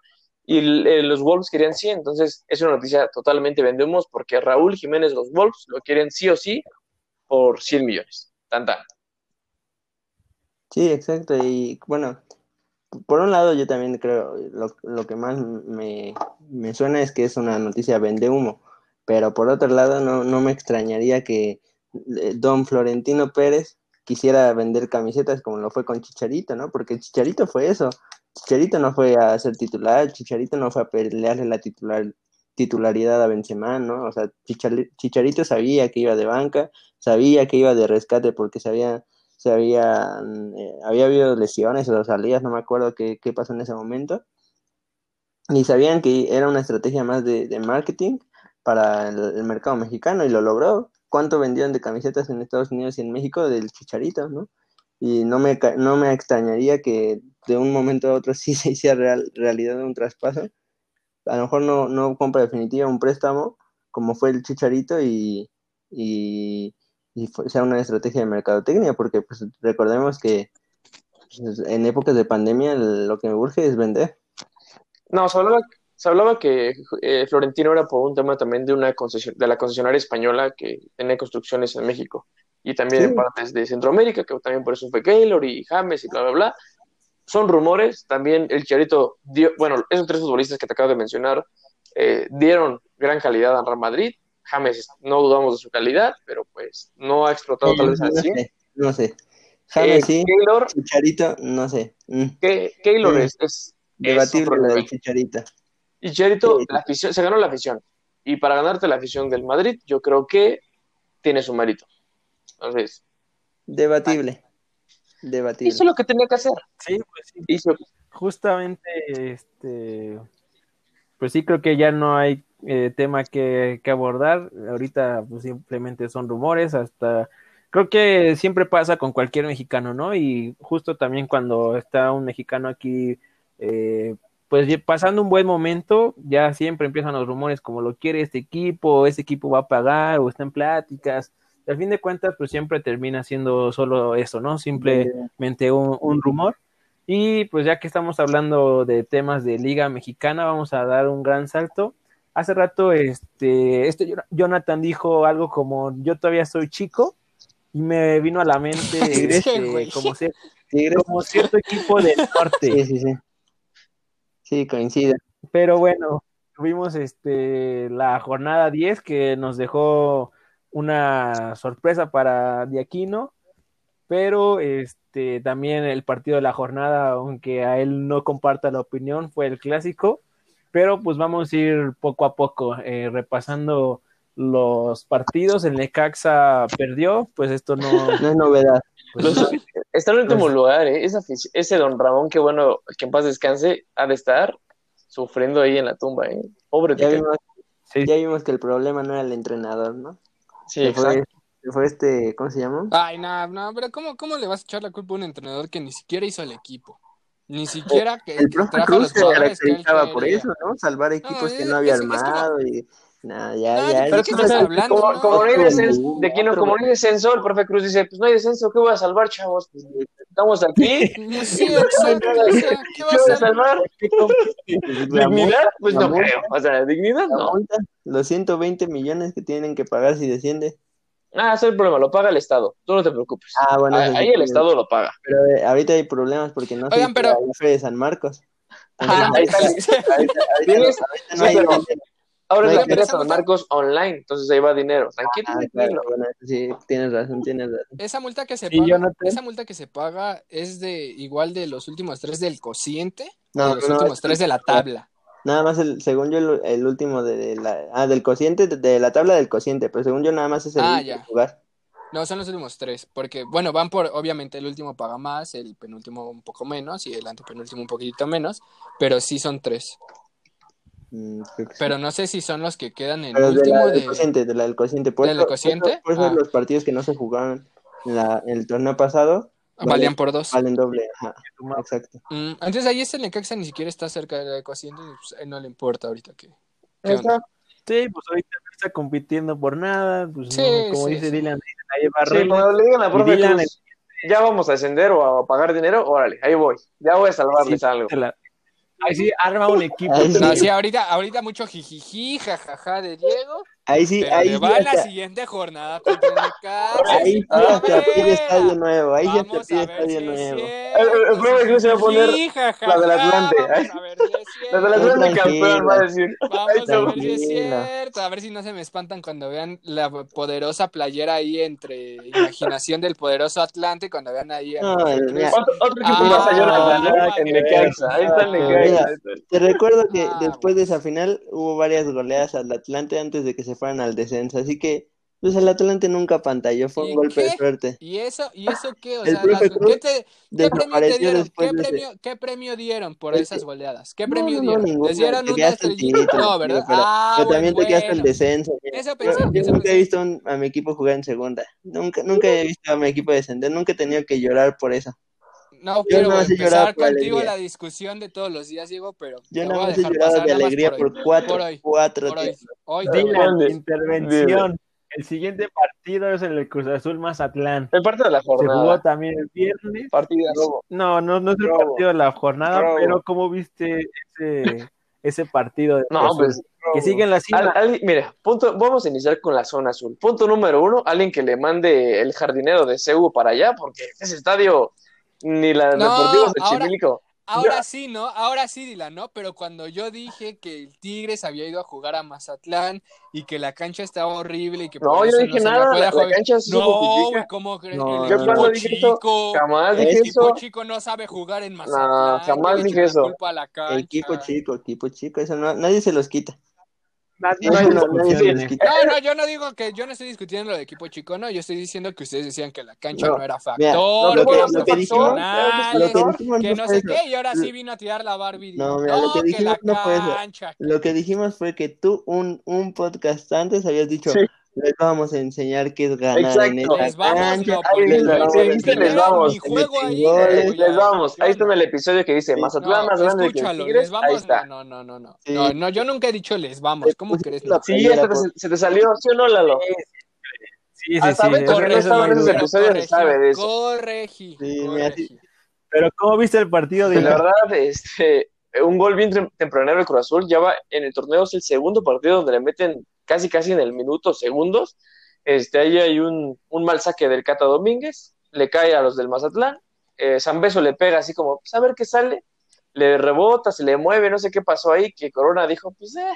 Y eh, los Wolves querían 100. Entonces, es una noticia totalmente vendemos porque Raúl Jiménez, los Wolves, lo quieren sí o sí por 100 millones. Tan, tan. Sí, exacto. Y bueno, por un lado yo también creo, lo, lo que más me, me suena es que es una noticia vende humo, pero por otro lado no, no me extrañaría que eh, don Florentino Pérez quisiera vender camisetas como lo fue con Chicharito, ¿no? Porque Chicharito fue eso. Chicharito no fue a ser titular, Chicharito no fue a pelearle la titular, titularidad a Benzema, ¿no? O sea, Chichar- Chicharito sabía que iba de banca, sabía que iba de rescate porque sabía se había, eh, había habido lesiones o salidas, no me acuerdo qué, qué pasó en ese momento. Y sabían que era una estrategia más de marketing para el, el mercado mexicano y lo logró. ¿Cuánto vendieron de camisetas en Estados Unidos y en México del Chicharito, no? Y no me, no me extrañaría que de un momento a otro sí se hiciera real- realidad un traspaso. A lo mejor no, no compra definitiva, un préstamo, como fue el Chicharito, y, y, y fue- sea una estrategia de mercadotecnia, porque pues recordemos que pues, en épocas de pandemia lo que me urge es vender. No, hablaba, se hablaba que eh, Florentino era por un tema también de una concesión, de la concesionaria española que tenía construcciones en México y también Sí. en partes de Centroamérica, que también por eso fue Keylor y James y bla, bla, bla. Son rumores, también el Chicharito dio, bueno, esos tres futbolistas que te acabo de mencionar eh, dieron gran calidad al Real Madrid. James, no dudamos de su calidad, pero pues no ha explotado tal vez no 100. sé, no sé. James Eh, sí, Keylor, Chicharito, no sé. Mm, Ke- Keylor es, es, debatible lo del nivel. Y Chicharito, Sí. la afición, se ganó la afición. Y para ganarte la afición del Madrid, yo creo que tiene su mérito. Entonces, Debatible. Debatible. hizo lo que tenía que hacer. Sí, pues sí. Hizo, Justamente, este, pues sí creo que ya no hay eh, tema que, que abordar. Ahorita pues simplemente son rumores, hasta creo que siempre pasa con cualquier mexicano, ¿no? Y justo también cuando está un mexicano aquí, eh, pues pasando un buen momento, ya siempre empiezan los rumores como lo quiere este equipo, ese equipo va a pagar o está en pláticas. Y al fin de cuentas, pues siempre termina siendo solo eso, ¿no? Simplemente un, un rumor. Y pues ya que estamos hablando de temas de Liga Mexicana, vamos a dar un gran salto. Hace rato este, este Jonathan dijo algo como yo todavía soy chico y me vino a la mente este, como, como cierto equipo del norte. Sí, sí, sí. Sí, coincide. Pero bueno, tuvimos este la jornada 10 que nos dejó una sorpresa para Diaquino, pero este también el partido de la jornada, aunque a él no comparta la opinión, fue el clásico, pero pues vamos a ir poco a poco eh, repasando los partidos. El Necaxa perdió, pues esto no, No es novedad. pues, los- está en el último Pues- lugar, ¿eh? Esa ese don Ramón, que bueno, que en paz descanse, ha de estar sufriendo ahí en la tumba, ¿eh? Pobre Ya vimos, sí, ya vimos que el problema no era el entrenador, ¿no? Sí, fue, exacto. fue este, ¿cómo se llama? Ay, no, no, pero ¿cómo, ¿cómo le vas a echar la culpa a un entrenador que ni siquiera hizo el equipo? Ni siquiera que, El profe Cruz se caracterizaba por eso, ¿no? Salvar equipos que es- no había es- es como- armado y nada, ya, No, ya. ¿de Pero qué es que, estás hablando? como, No, como no hay descenso, de Quino, otro como no hay descenso, el profe Cruz dice, pues no hay descenso, ¿qué voy a salvar, chavos? Pues, estamos aquí, Sí, exacto, o sea, ¿qué ¿qué vas voy a salvar? ¿Dignidad? Pues no creo, o sea, dignidad no. los 120 millones que tienen que pagar si desciende. Ah, ese es el problema, lo paga el Estado, tú no te preocupes. Ah, bueno, Ah, Ahí el Estado lo paga. Pero eh, ahorita hay problemas porque no se Oigan, pero- la de San Marcos. Ah, ahí está. Pero- dinero. Ahora es No la hay feria San Marcos online, entonces ahí va dinero. Tranquilo, Ah, tranquilo. claro, bueno, sí, tienes razón, tienes razón. Esa multa que se Sí, paga, esa multa que se paga es de igual de los últimos tres del cociente No, o de los no, últimos es- tres de la tabla. Nada más, el, según yo, el, el último de, de la, ah, del cociente, de, de la tabla del cociente, pero según yo nada más es el Ah, ya. lugar. No, son los últimos tres, porque, bueno, van por, obviamente, el último paga más, el penúltimo un poco menos y el antepenúltimo un poquito menos, pero sí son tres. Mm, sí. Pero no sé si son los que quedan en Pero de último la del de... cociente, de la del cociente. Por ¿De la eso, cociente? Por eso, por eso Ah. los partidos que no se jugaron en, la, en el torneo pasado Valían por dos. valen doble. Ajá, exacto. Mm, entonces ahí este Necaxa ni siquiera está cerca de la cociente y pues, no le importa ahorita que... ¿Qué Ahí. Sí, pues ahorita no está compitiendo por nada, pues Sí, no, como sí, dice sí. Dylan, nadie va Sí, cuando le digan a la Y profe Dylan, Cruz, ya vamos a ascender o a pagar dinero, órale, ahí voy. Ya voy a salvarles Sí, algo. la- Ahí sí, arma un equipo. Ahí sí. No, sí, ahorita, ahorita mucho jijiji, jajaja de Diego, Ahí sí, pero ahí sí, va la siguiente jornada contra el Necaxa. ahí sí ver, pide estadio nuevo. Ahí sí hasta Vamos pide a ver estadio nuevo. El- profe Cruz se va a poner jijiji, jajaja, la del Atlante. Vamos a ver si es La de cierto. Atlante campeón va a decir. Vamos a ver si es cierto, a ver si no se me espantan cuando vean la poderosa playera ahí entre imaginación del poderoso Atlante, cuando vean ahí Otro, equipo Ah, más a Jonathan, ¿no? En que- Necaxa. Ahí está el Necaxa. Te recuerdo que Ah, después de esa final hubo varias goleadas al Atlante antes de que se fueran al descenso, así que pues el Atlante nunca pantalló, fue ¿Y un golpe de qué? suerte. ¿Y eso, ¿Y eso qué? O El sea, las- ¿qué, te- ¿qué premio te dieron? ¿Qué de premio, ¿Qué premio dieron por Es esas goleadas? ¿Qué premio no, no, dieron? ninguno, ¿Les dieron te una estrellita? No, ¿verdad? pero, ah, pero bueno, también te quedaste el descenso. Eso Yo, pensé, yo eso nunca he pensé. visto un- a mi equipo jugar en segunda, nunca, nunca he visto a mi equipo descender, nunca he tenido que llorar por eso. No Yo quiero nada más he llorado empezar contigo la discusión de todos los días, Diego, pero Yo voy a más he dejar llorado pasar de alegría por por, hoy. cuatro, Por hoy, cuatro por hoy. días. Hoy intervención. El siguiente partido es el Cruz Azul Mazatlán. El partido de la Se jugó jornada. también el viernes. Partidas. No, no, no es el Robo. partido de la jornada, Robo. pero ¿cómo viste ese, ese partido de No, pues. que sigue en la Al- cima. al- mira, punto, vamos a iniciar con la zona azul. Punto número uno, alguien que le mande el jardinero de CEU para allá, porque ese estadio ni la No, de ahora- Chimilco. Ahora sí, ¿no? Ahora sí, Dylan, ¿no? Pero cuando yo dije que el Tigres había ido a jugar a Mazatlán y que la cancha estaba horrible y que No, yo eso no dije la nada, la, la cancha se No, ¿cómo crees? No, el yo equipo cuando dije eso, chico, Jamás el dije equipo eso. chico no sabe jugar en Mazatlán. jamás le eché dije la eso. culpa a la cancha. Equipo chico, equipo chico, eso no, nadie se los quita. No, no, yo no digo que yo no estoy discutiendo lo de equipo chico, no, yo estoy diciendo que ustedes decían que la cancha no, No, era factor, mira, lo que que- eran lo que dijimos- profesionales, Lo que dijimos que no sé qué, y ahora sí vino a tirar la Barbie. No, mira, lo que la dijimos no fue eso. Lo que dijimos fue que tú un, un podcast antes habías dicho, Sí. Les vamos a enseñar qué es ganar en esta Les vamos, cancha. les yo vamos, Les vamos. ahí, Les vamos, ahí está en el episodio que dice. Mazatlán No, más grande que el escúchalo, Tigres. les vamos. Ahí está. No, no, no, no. Sí. No, no, yo nunca he dicho les vamos. ¿Cómo crees? Sí, hasta te- se te salió, ¿sí o no, Lalo? Sí, sí, Hasta sí. No eso estaba no en hay esos duda. episodios, se sabe de eso. Corregí. Sí. Pero ¿cómo viste el partido de La verdad, este, un gol bien tem- tempranero del Cruz Azul. Ya va en el torneo, es el segundo partido donde le meten casi casi en el minuto, segundos. Este, ahí hay un, un mal saque del Cata Domínguez, le cae a los del Mazatlán. Eh, Zambeso le pega así como, pues a ver qué sale. Le rebota, se le mueve, no sé qué pasó ahí, que Corona dijo, pues, eh,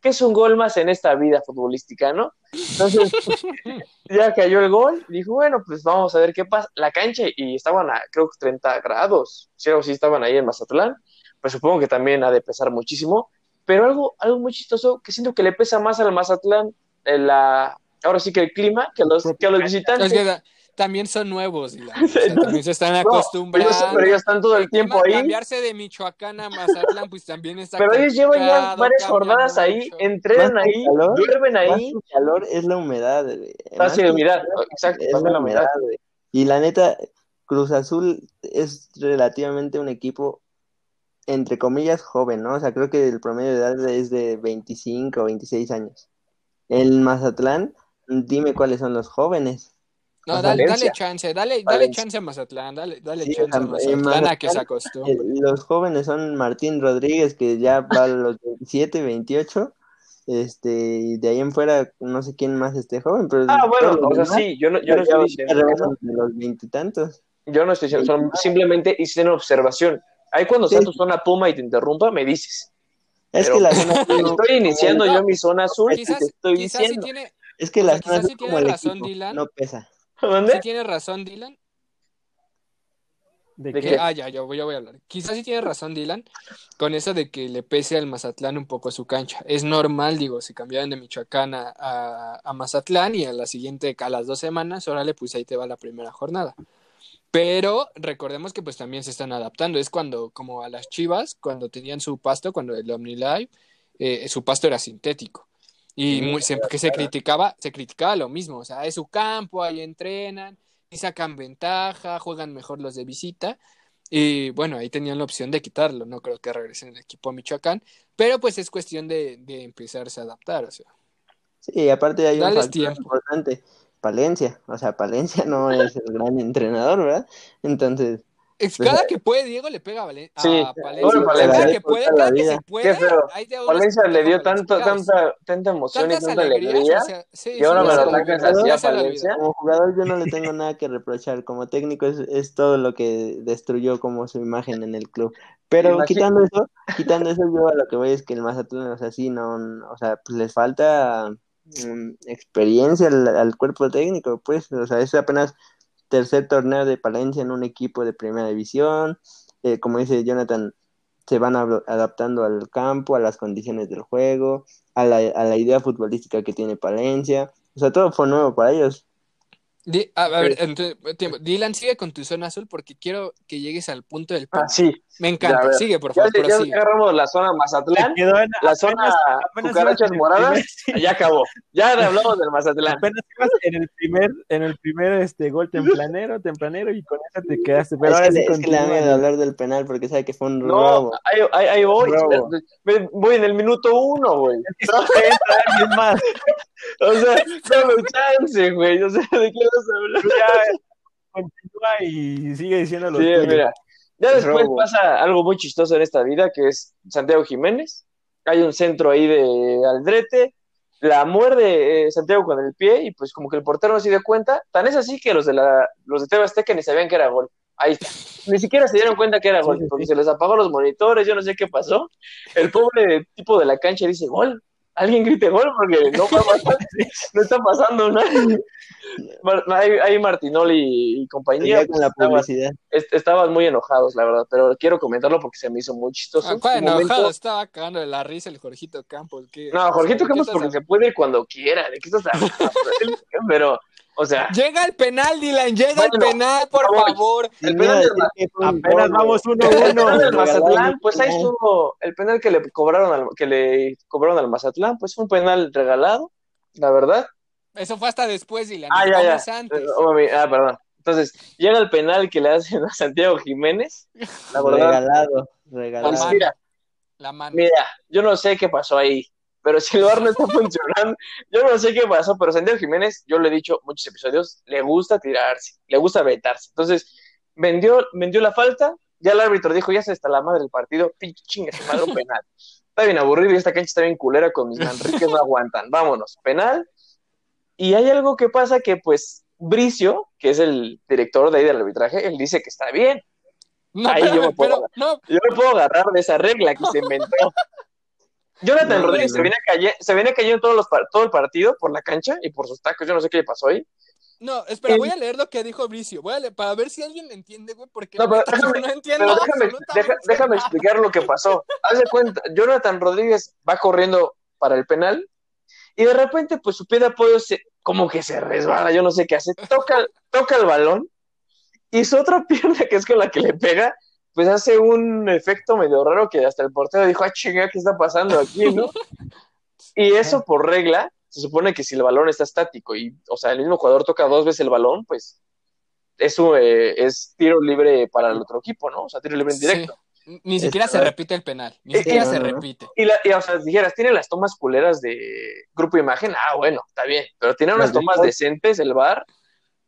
que es un gol más en esta vida futbolística, ¿no? Entonces, ya cayó el gol, dijo, bueno, pues vamos a ver qué pasa. La cancha, y estaban a, creo que 30 grados, sí o sí estaban ahí en Mazatlán, pues supongo que también ha de pesar muchísimo, pero algo, algo muy chistoso, que siento que le pesa más al Mazatlán, eh, la, ahora sí que el clima, que a los, que a los visitantes. Es que da- también son nuevos, Dylan. O sea, también se están No, pero acostumbrando. ellos, pero ellos están todo el tiempo Tema, ahí, Cambiarse de Michoacán a Mazatlán, pues también está pero ellos llevan ya varias jornadas ahí, mucho. entrenan Más ahí, calor, duermen ahí, que calor es la humedad. Pasa que de humedad, exacto, es la la humedad. Y la neta, Cruz Azul es relativamente un equipo, entre comillas, joven, ¿no? O sea, creo que el promedio de edad es de 25 o 26 años. El Mazatlán, dime cuáles son los jóvenes. No, dale, dale chance, dale, dale chance a Mazatlán, dale, dale Sí, chance a Mazatlán a que se Mazatlán, acostumbre. Eh, Los jóvenes son Martín Rodríguez, que ya va a los 27, 28. Este, y de ahí en fuera, no sé quién más esté joven, pero Ah, bueno, o sea, sí, yo no, yo no estoy diciendo los veintitantos. Yo no estoy diciendo, son simplemente hicieron observación. Ahí cuando Sí. sea tu zona puma y te interrumpa, me dices. Es Pero- que la zona Estoy iniciando No, yo mi zona azul y Quizás, te estoy quizás sí diciendo. tiene, es que la zona quizás azul sí como tiene el razón, equipo, Dylan. no pesa. ¿Dónde? sí tiene razón, Dylan. ¿De ¿De qué? qué? Ah, ya, yo, voy- yo voy a hablar. Quizás sí tiene razón Dylan con eso de que le pese al Mazatlán un poco su cancha. Es normal, digo, si cambiaron de Michoacán a, a- a Mazatlán y a la siguiente, a las dos semanas, órale, pues ahí te va la primera jornada. Pero recordemos que pues también se están adaptando. Es cuando, como a las Chivas, cuando tenían su pasto, cuando el OmniLive, eh, su pasto era sintético. Y muy- se, que se criticaba, se criticaba lo mismo. O sea, es su campo, ahí entrenan, y sacan ventaja, juegan mejor los de visita. Y bueno, ahí tenían la opción de quitarlo. No creo que regresen el equipo a Michoacán. Pero pues es cuestión de, de empezarse a adaptar. O sea. Sí, aparte hay un factor tiempo. importante, Palencia, o sea, Palencia no es el gran entrenador, ¿verdad? Entonces, Es Pues, cada que puede, Diego le pega a, Valen- a Sí, Palencia. bueno, cada Palencia que puede, cada que se puede. Qué feo. hay de que le dio tanto, tanta, tanta emoción y tanta alegría. o sea, sí, y ahora sí, me sí, lo atacas sí, así sí, a. Palencia. como jugador yo no le tengo nada que reprochar, como técnico es, es todo lo que destruyó como su imagen en el club. Pero quitando eso, quitando eso yo a lo que voy es que el Mazatlán, o sea, sí, no, no, o sea, pues les falta mm, experiencia al, cuerpo técnico, pues, o sea, es apenas tercer torneo de Palencia en un equipo de primera división, eh, como dice Jonathan, se van adaptando al campo, a las condiciones del juego, a la, a la idea futbolística que tiene Palencia, o sea, todo fue nuevo para ellos. Di- a, a ver, entonces, tiempo. Dylan, sigue con tu zona azul porque quiero que llegues al punto del Ah, punto. sí. Me Ya, encanta, sigue, por Ya, favor, ya prosigue. agarramos la zona Mazatlán, quedó en- la apenas- zona apenas cucarachas moradas, primer- ya acabó. Ya hablamos del Mazatlán. Apenas ibas en el primer, en el primer este gol tempranero, tempranero, y con eso te quedaste. Pero es, ahora que, sí le- es que le da miedo hablar del penal porque sabe que fue un No, robo. ahí, ahí, ahí voy. Me- Voy en el minuto uno, güey. Alguien más. O sea, dame chance, güey. O sea, ¿de qué hablar? Tú ya continúa y sigue diciendo lo Sí, tuyo. mira. Ya después Robo. pasa algo muy chistoso en esta vida, que es Santiago Jiménez. Hay un centro ahí de Aldrete. La muerde eh, Santiago con el pie y pues como que el portero no se dio cuenta. Tan es así que los de la, los de TV Azteca ni sabían que era gol. Ahí está. Ni siquiera se dieron cuenta que era gol, porque se les apagó los monitores, yo no sé qué pasó. El pobre tipo de la cancha dice, gol. Alguien grite gol porque no, va a pasar, no está pasando nada. Ahí, ahí Martinoli y compañía Ya con la pues, estaban- publicidad. est- estaban muy enojados, la verdad, pero quiero comentarlo porque se me hizo muy chistoso. Ah, ¿cuál Un momento- enojado? Estaba cagando de la risa el Jorgito Campos. ¿qué? No, Jorgito ¿Qué Campos porque se puede ir cuando quiera, ¿de qué estás hablando? pero, o sea, Llega el penal, Dylan, llega el penal, por favor. el penal Apenas vamos uno a el uno. penal del regalaron Mazatlán, pues ahí estuvo el penal que le cobraron al, que le cobraron al Mazatlán, pues fue un penal regalado, la verdad. Eso fue hasta después, Dylan. Ah, ya, antes. Eh, oh, ah, perdón. Entonces, llega el penal que le hacen a Santiago Jiménez. La verdad, Regalado, pues regalado. mira, La mano. Mira, yo no sé qué pasó ahí, pero si el VAR no está funcionando, yo no sé qué pasó, pero Santiago Jiménez, yo le he dicho muchos episodios, le gusta tirarse, le gusta vetarse. Entonces, vendió, vendió la falta, ya el árbitro dijo, ya se está la madre del partido, pinche chinga, su madre un penal. Está bien aburrido y esta cancha está bien culera con mis Manriques, no aguantan. Vámonos, penal. Y hay algo que pasa que, pues, Bricio, que es el director de ahí del arbitraje, él dice que está bien. No, Ahí yo me puedo- pero, no, Yo me puedo agarrar de esa regla que se inventó. Jonathan No, Rodríguez no. se viene, calle- se viene cayendo todos los todo el partido por la cancha y por sus tacos. Yo no sé qué le pasó ahí. no, espera, El- voy a leer lo que dijo Bricio. Voy a leer, para ver si alguien le entiende, güey, porque No, pero déjame- no entiendo Pero déjame, deja- déjame explicar lo que pasó. Haz de cuenta, Jonathan Rodríguez va corriendo para el penal y de repente, pues su pie de apoyo se, como que se resbala, yo no sé qué hace. Toca, toca el balón y su otra pierna, que es con la que le pega, pues hace un efecto medio raro que hasta el portero dijo, ah, chinga, ¿qué está pasando aquí, no? Y eso por regla, se supone que si el balón está estático y, o sea, el mismo jugador toca dos veces el balón, pues eso eh, es tiro libre para el otro equipo, ¿no? O sea, tiro libre en directo. Sí. Ni siquiera se repite el penal. Ni Sí, siquiera no, se no, repite. Y, la, y, o sea, dijeras, tiene las tomas culeras de grupo imagen, ah, bueno, está bien, pero tiene unas tomas decentes el bar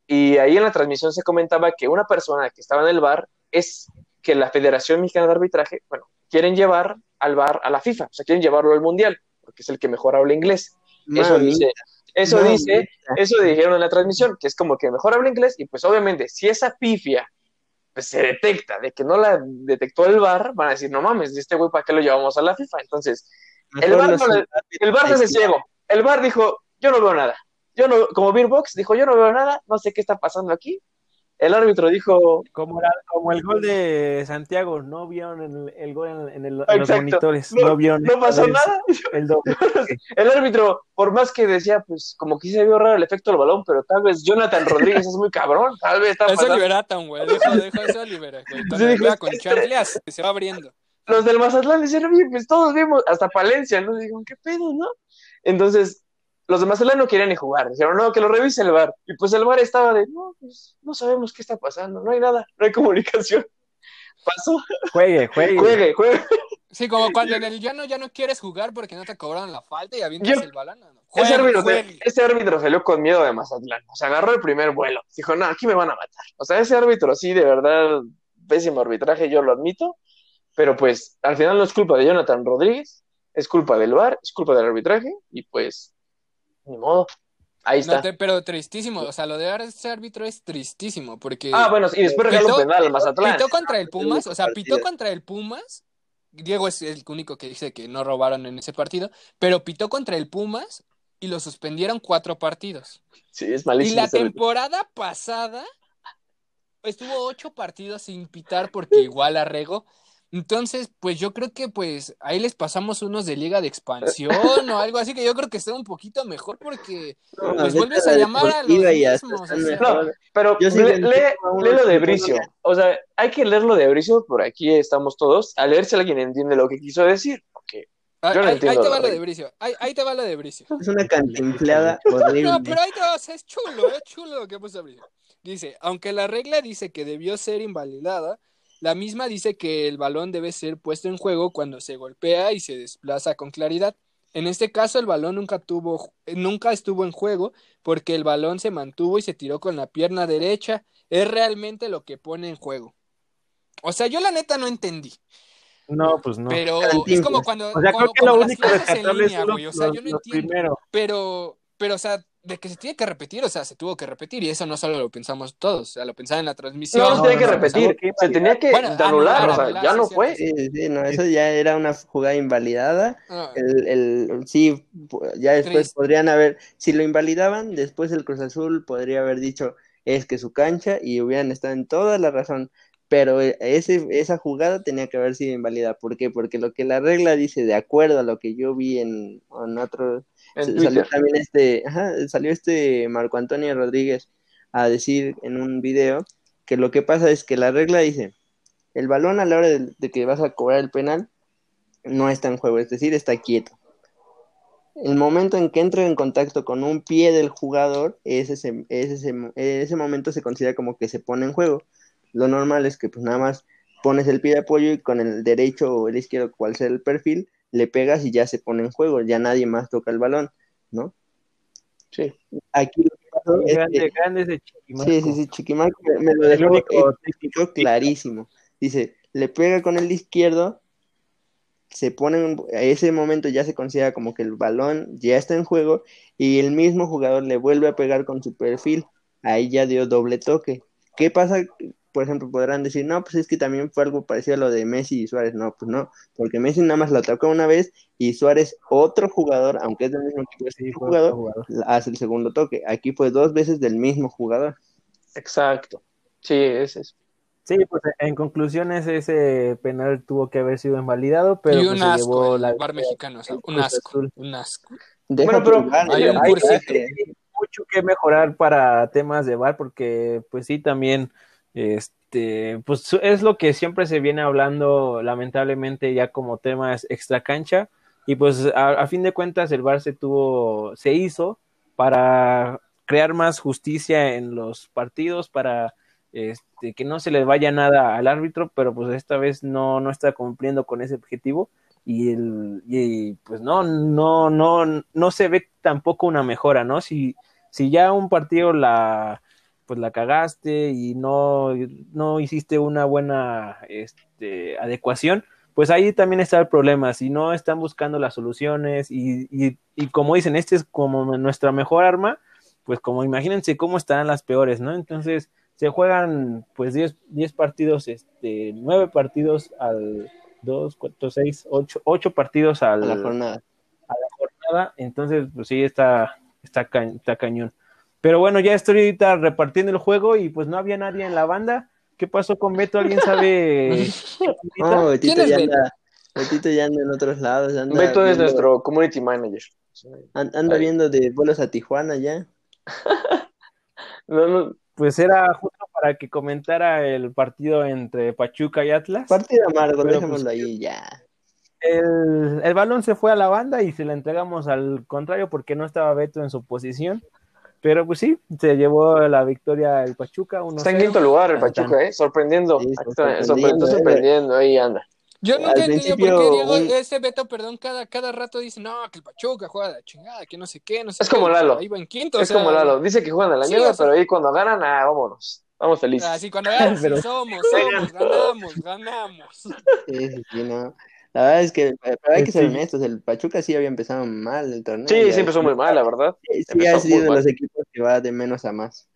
y ahí en la transmisión se comentaba que una persona que estaba en el bar es que la Federación Mexicana de Arbitraje, bueno, quieren llevar al bar a la FIFA, o sea, quieren llevarlo al Mundial, porque es el que mejor habla inglés. Eso dice, eso mami. dice, eso dijeron en la transmisión, que es como que mejor habla inglés y pues obviamente si esa pifia pues, se detecta de que no la detectó el bar, van a decir, no mames, este güey, ¿para qué lo llevamos a la FIFA? Entonces, el VAR no le- el bar se ciego. El bar dijo, yo no veo nada. Yo no, como Beerbox dijo, yo no veo nada, no sé qué está pasando aquí. El árbitro dijo. Como, como el gol de Santiago, no vieron el, el gol en, el, en, los monitores, no, vieron. No pasó nada. El, el, árbitro, por más que decía, pues como que se vio raro el efecto del balón, pero tal vez Jonathan Rodríguez es muy cabrón, tal vez está Eso Liberatan, güey, deja, deja eso libera, güey. Con Chamblias, se va abriendo. Los del Mazatlán decían, pues todos vimos, hasta Palencia, ¿no? Digo, ¿qué pedo, no? Entonces, los de Mazatlán no querían ni jugar. Dijeron, no, que lo revise el bar. Y pues el bar estaba de, no, pues no sabemos qué está pasando, no hay nada, no hay comunicación. Pasó. Juegue, juegue. Juegue, juegue. Sí, como cuando en el llano ya no quieres jugar porque no te cobraron la falta y avientas el balón. ese, árbitro, ese, árbitro, salió con miedo de Mazatlán. O sea, agarró el primer vuelo. Dijo, no, aquí me van a matar. O sea, ese árbitro sí, de verdad, pésimo arbitraje, yo lo admito. Pero pues, al final no es culpa de Jonathan Rodríguez, es culpa del VAR, es culpa del arbitraje. Y pues, ni modo. Ahí está. pero tristísimo, o sea, lo de ese árbitro es tristísimo, porque... Ah, bueno, y después regaló un penal al Mazatlán. Pitó contra el Pumas, o sea, pitó contra el Pumas, Diego es el único que dice que no robaron en ese partido, pero pitó contra el Pumas y lo suspendieron cuatro partidos. Sí, es malísimo. Y la temporada pasada estuvo ocho partidos sin pitar porque igual arregó. Entonces, pues yo creo que pues ahí les pasamos unos de liga de expansión o algo así que yo creo que está un poquito mejor porque pues vuelves a llamar a los mismos. No, pero lee, lo de Bricio. O sea, hay que leerlo de Bricio, por aquí estamos todos, a leer si alguien entiende lo que quiso decir. Porque ah, yo no ahí, ahí, te va lo de Bricio. Ahí, te va lo de Bricio. Es una cantinflada horrible. No, pero ahí te vas, es chulo, es chulo lo que puso Bricio. Dice, aunque la regla dice que debió ser invalidada, la misma dice que el balón debe ser puesto en juego cuando se golpea y se desplaza con claridad. En este caso, el balón nunca, tuvo, nunca estuvo en juego porque el balón se mantuvo y se tiró con la pierna derecha. Es realmente lo que pone en juego. O sea, yo la neta no entendí. No, pues no. Pero es como cuando. O sea, creo que lo único rescatable es O sea, yo no entiendo. Primero. Pero, pero, o sea, de que se tiene que repetir, o sea, se tuvo que repetir y eso no solo lo pensamos todos, o sea, lo pensaba en la transmisión. No, no se tenía que repetir, se tenía que anular, o sea, ya no fue. Sí, sí, no, eso ya era una jugada invalidada. Ah. el, el, sí, ya después podrían haber, si lo invalidaban, después el Cruz Azul podría haber dicho es que su cancha y hubieran estado en toda la razón. Pero eh, ese, esa jugada tenía que haber sido invalida. ¿Por qué? Porque lo que la regla dice, de acuerdo a lo que yo vi en, en otros salió también este, salió este Marco Antonio Rodríguez a decir en un video que lo que pasa es que la regla dice, el balón a la hora de, que vas a cobrar el penal no está en juego, es decir, está quieto. El momento en que entra en contacto con un pie del jugador, ese, ese, ese momento se considera como que se pone en juego. Lo normal es que pues nada más pones el pie de apoyo y con el derecho o el izquierdo, cual sea el perfil, le pegas y ya se pone en juego, ya nadie más toca el balón, ¿no? Sí. Aquí lo que pasó es grande, grande ese Chiquimarco. Sí, sí, sí, Chiquimarco me lo dejó clarísimo. Dice, le pega con el izquierdo, se pone, a ese momento ya se considera como que el balón ya está en juego y el mismo jugador le vuelve a pegar con su perfil, ahí ya dio doble toque. ¿Qué pasa por ejemplo, podrán decir, no, pues es que también fue algo parecido a lo de Messi y Suárez. No, pues no, porque Messi nada más lo atacó una vez y Suárez, otro jugador, aunque es del mismo equipo, jugador, hace el segundo toque. Aquí fue dos veces del mismo jugador. Exacto. Sí, es eso. Sí, pues en conclusiones ese penal tuvo que haber sido invalidado, pero y un pues, asco, se llevó la bar mexicano, o sea, un asco, un asco. bueno, pero hay un cursito. mucho que mejorar para temas de bar porque pues sí también este, pues es lo que siempre se viene hablando, lamentablemente, ya como temas extra cancha. Y pues a, fin de cuentas el VAR se tuvo, se hizo para crear más justicia en los partidos, para este, que no se le vaya nada al árbitro, pero pues esta vez no, no está cumpliendo con ese objetivo. Y, el, y pues no, no, no, no se ve tampoco una mejora, ¿no? Si, si ya un partido la, pues la cagaste y no, no hiciste una buena este, adecuación, pues ahí también está el problema. Si no están buscando las soluciones y, y, y, como dicen, este es como nuestra mejor arma, pues como imagínense cómo estarán las peores, ¿no? Entonces se juegan pues 10, partidos, este, 9 partidos al 2, 4, 6, 8, 8 partidos al, a la jornada. A la jornada, entonces pues sí está, está, está cañón. Pero bueno, ya estoy ahorita repartiendo el juego y pues no había nadie en la banda. ¿Qué pasó con Beto? ¿Alguien sabe? No, Betito ¿Quién es ya Beto? anda, Betito ya anda en otros lados. Anda Beto es nuestro community manager. an- Anda Ahí. viendo de vuelos a Tijuana ya. No, no, Pues era justo para que comentara el partido entre Pachuca y Atlas. Partido amargo, dejémoslo pues, ahí ya. El, el balón se fue a la banda y se la entregamos al contrario porque no estaba Beto en su posición. Pero pues sí, se llevó la victoria el Pachuca. 1-0. está en quinto lugar el. Pachuca, ¿eh? Sorprendiendo. Sí, sorprendiendo, sorprendiendo, eh. sorprendiendo, ahí anda. Yo nunca he entendido por qué Diego, un- ese Beto, perdón, cada, cada rato dice, no, que el Pachuca juega de la chingada, que no sé qué, no sé Es qué". como Lalo. Ahí va en quinto, o Es sea, como Lalo, dice que juegan a la Sí, mierda, o sea- pero ahí cuando ganan, ah, vámonos. Vamos felices. Así cuando veamos, Pero- sí, somos, somos, ganamos, ganamos. Sí, sí, sí, no. La verdad es que eh, pero hay que ser Sí. honestos, el Pachuca sí había empezado mal el torneo. sí, ya sí empezó muy mal, la verdad. Sí, ha sido de los equipos que va de menos a más.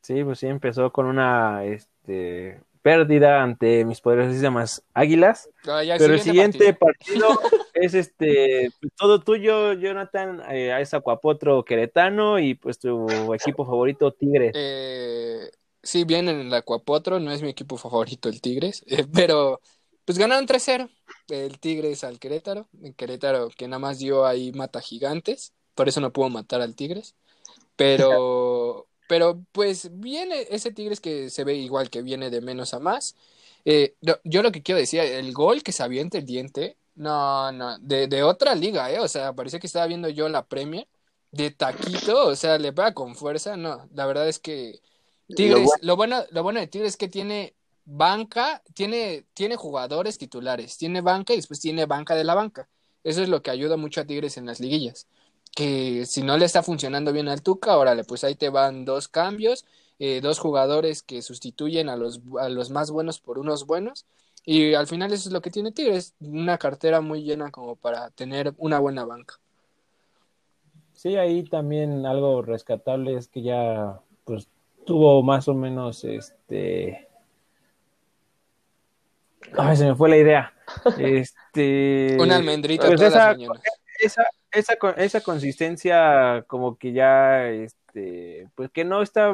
Sí, pues sí, empezó con una este, pérdida ante mis poderosísimas águilas. Ah, ya, Pero el siguiente partido, es este pues, todo tuyo, Jonathan, eh, es Acuapotro Queretano y pues tu equipo favorito Tigres. Eh, sí, bien en el Acuapotro, no es mi equipo favorito el Tigres, eh, pero pues ganaron 3-0 el Tigres al Querétaro, el Querétaro que nada más dio ahí mata gigantes, por eso no pudo matar al Tigres, pero, pero pues viene ese Tigres que se ve igual que viene de menos a más. Eh, yo, lo que quiero decir, el gol que se avienta el diente, no, no, de, de otra liga, eh, o sea, parece que estaba viendo yo la Premier de taquito, o sea, le pega con fuerza, no, la verdad es que Tigres, lo bueno, lo bueno, de Tigres es que tiene banca, tiene, tiene jugadores titulares, tiene banca y después tiene banca de la banca. Eso es lo que ayuda mucho a Tigres en las liguillas. Que si no le está funcionando bien al Tuca, órale, pues ahí te van dos cambios, eh, dos jugadores que sustituyen a los, a los más buenos por unos buenos. Y al final eso es lo que tiene Tigres, una cartera muy llena como para tener una buena banca. Sí, ahí también algo rescatable es que ya pues tuvo más o menos este Ay, se me fue la idea. Este Una almendrita pues todas esa, las mañanas. esa, esa, esa consistencia como que ya este pues que no está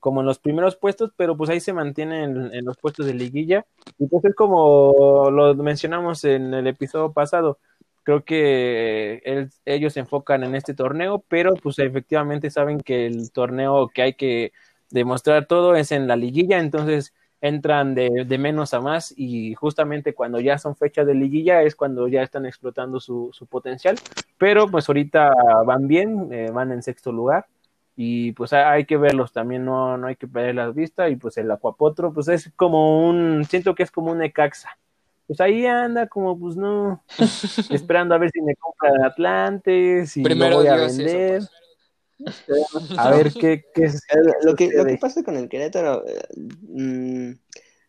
como en los primeros puestos, pero pues ahí se mantiene en, en los puestos de liguilla. Y pues es como lo mencionamos en el episodio pasado, creo que el- ellos se enfocan en este torneo, pero pues efectivamente saben que el torneo que hay que demostrar todo es en la liguilla, entonces entran de, de menos a más y justamente cuando ya son fechas de liguilla es cuando ya están explotando su, su potencial, pero pues ahorita van bien, eh, van en sexto lugar y pues hay, que verlos también, no, no hay que perder la vista y pues el Acuapotro pues es como un, siento que es como un Necaxa, pues ahí anda como pues no, esperando a ver si me compra el Atlante, si Primero voy a eso, vender, pues. A ver qué, qué es- Lo que, lo que pasa con el Querétaro, eh, mm,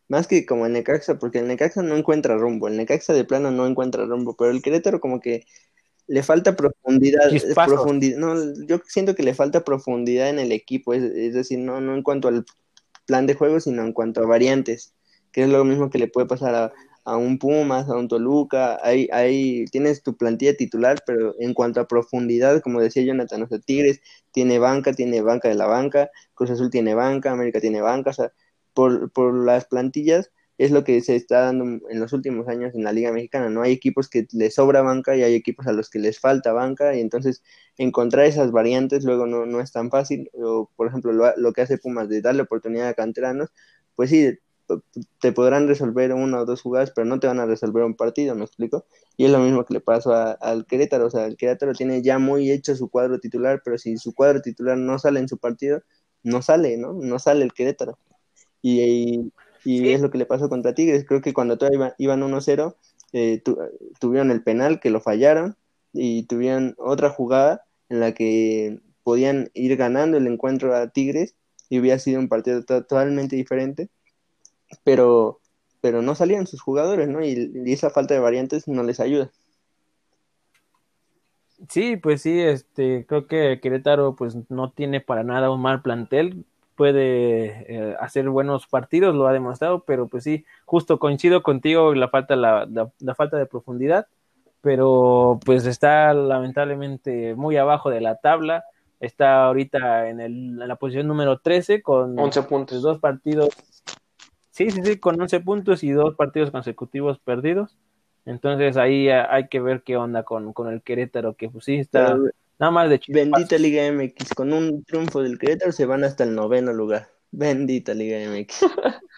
más que como el Necaxa, porque el Necaxa no encuentra rumbo, el Necaxa de plano no encuentra rumbo, pero el Querétaro como que le falta profundidad, eh, profundidad, no, yo siento que le falta profundidad en el equipo, es, es decir, no, no en cuanto al plan de juego, sino en cuanto a variantes, que es lo mismo que le puede pasar a, a un Pumas, a un Toluca, ahí, ahí tienes tu plantilla titular, pero en cuanto a profundidad, como decía Jonathan, o sea, Tigres tiene banca, tiene banca de la banca, Cruz Azul tiene banca, América tiene banca, o sea, por, por las plantillas es lo que se está dando en los últimos años en la Liga Mexicana, ¿no? Hay equipos que les sobra banca y hay equipos a los que les falta banca y entonces encontrar esas variantes luego no, no es tan fácil, o por ejemplo lo, lo que hace Pumas de darle oportunidad a canteranos, pues sí, te podrán resolver una o dos jugadas, pero no te van a resolver un partido, ¿me explico? Y es lo mismo que le pasó a- al Querétaro, o sea, el Querétaro tiene ya muy hecho su cuadro titular, pero si su cuadro titular no sale en su partido, no sale, ¿no? No sale el Querétaro. Y, y, y Sí. es lo que le pasó contra Tigres, creo que cuando todavía iban 1-0, eh, tu- tuvieron el penal que lo fallaron y tuvieron otra jugada en la que podían ir ganando el encuentro a Tigres y hubiera sido un partido to- totalmente diferente, pero, pero no salían sus jugadores, ¿no? Y, y esa falta de variantes no les ayuda. Sí, pues sí, este, creo que Querétaro pues no tiene para nada un mal plantel, puede eh, hacer buenos partidos, lo ha demostrado, pero pues sí, justo coincido contigo la falta la, la, la falta de profundidad, pero pues está lamentablemente muy abajo de la tabla, está ahorita en, el, en la posición número 13 con 11 puntos. dos partidos. Sí, sí, sí, con 11 puntos y dos partidos consecutivos perdidos. Entonces ahí hay que ver qué onda con, con el Querétaro, que pues sí está Pero, nada más de chispas. Bendita Liga MX, con un triunfo del Querétaro se van hasta el noveno lugar. Bendita Liga MX.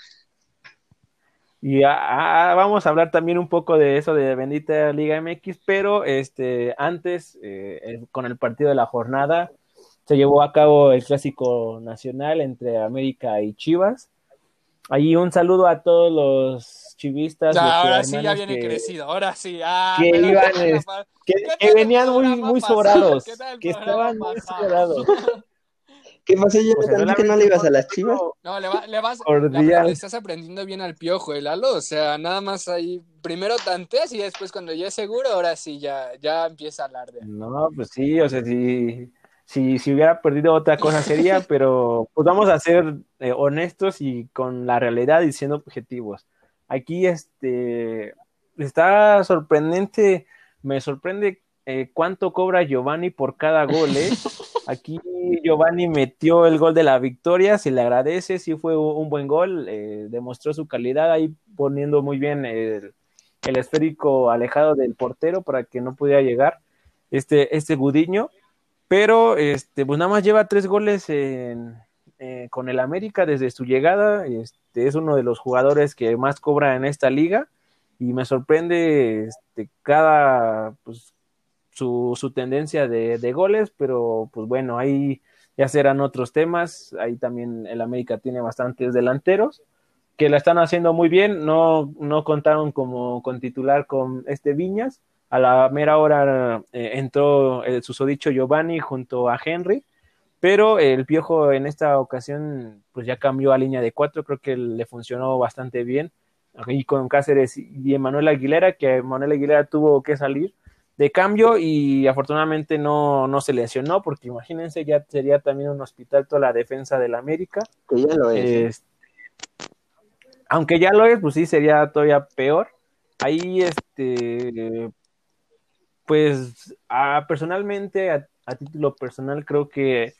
Y ah, ah, vamos a hablar también un poco de eso de bendita Liga MX, pero este antes eh, el- con el partido de la jornada se llevó a cabo el clásico nacional entre América y Chivas. Ahí un saludo a todos los chivistas, los ahora sí ya viene que, crecido, ahora sí. Ah, que iban, es- que, ¿Qué que tal el venían muy, muy sobrados, ¿Qué tal el que estaban muy sobrados. ¿Qué pasó, O sea, Jonathan? ¿Di que no le ibas a las chivas? No, le, va- le vas, la- le estás aprendiendo bien al piojo, el Lalo. O sea, nada más ahí, primero tanteas y después cuando ya es seguro, ahora sí ya, ya empieza a alardear. No, pues sí, o sea, si, si, si hubiera perdido otra cosa sería, pero pues vamos a ser eh, honestos y con la realidad y siendo objetivos. Aquí este está sorprendente, me sorprende eh, cuánto cobra Giovanni por cada gol, ¿eh? Aquí Giovanni metió el gol de la victoria, se le agradece, sí fue un buen gol, eh, demostró su calidad ahí poniendo muy bien el, el esférico alejado del portero para que no pudiera llegar este, este Gudiño, pero este, pues nada más lleva tres goles en, eh, con el América desde su llegada, este, es uno de los jugadores que más cobra en esta liga. Y me sorprende este, cada pues, su, su tendencia de, de goles, pero pues bueno, ahí ya serán otros temas, ahí también el América tiene bastantes delanteros que la están haciendo muy bien, no, no contaron como con titular con este Viñas, a la mera hora eh, entró el susodicho Giovanni junto a Henry, pero el Piojo en esta ocasión pues ya cambió a línea de cuatro, creo que le funcionó bastante bien, ahí con Cáceres y Emanuel Aguilera, que Emanuel Aguilera tuvo que salir de cambio y afortunadamente no, no se lesionó, porque imagínense, ya sería también un hospital toda la defensa del América. Que ya lo es. ¿eh? Este, aunque ya lo es, pues sí, sería todavía peor. Ahí, este, pues, a- personalmente, a, a título personal, creo que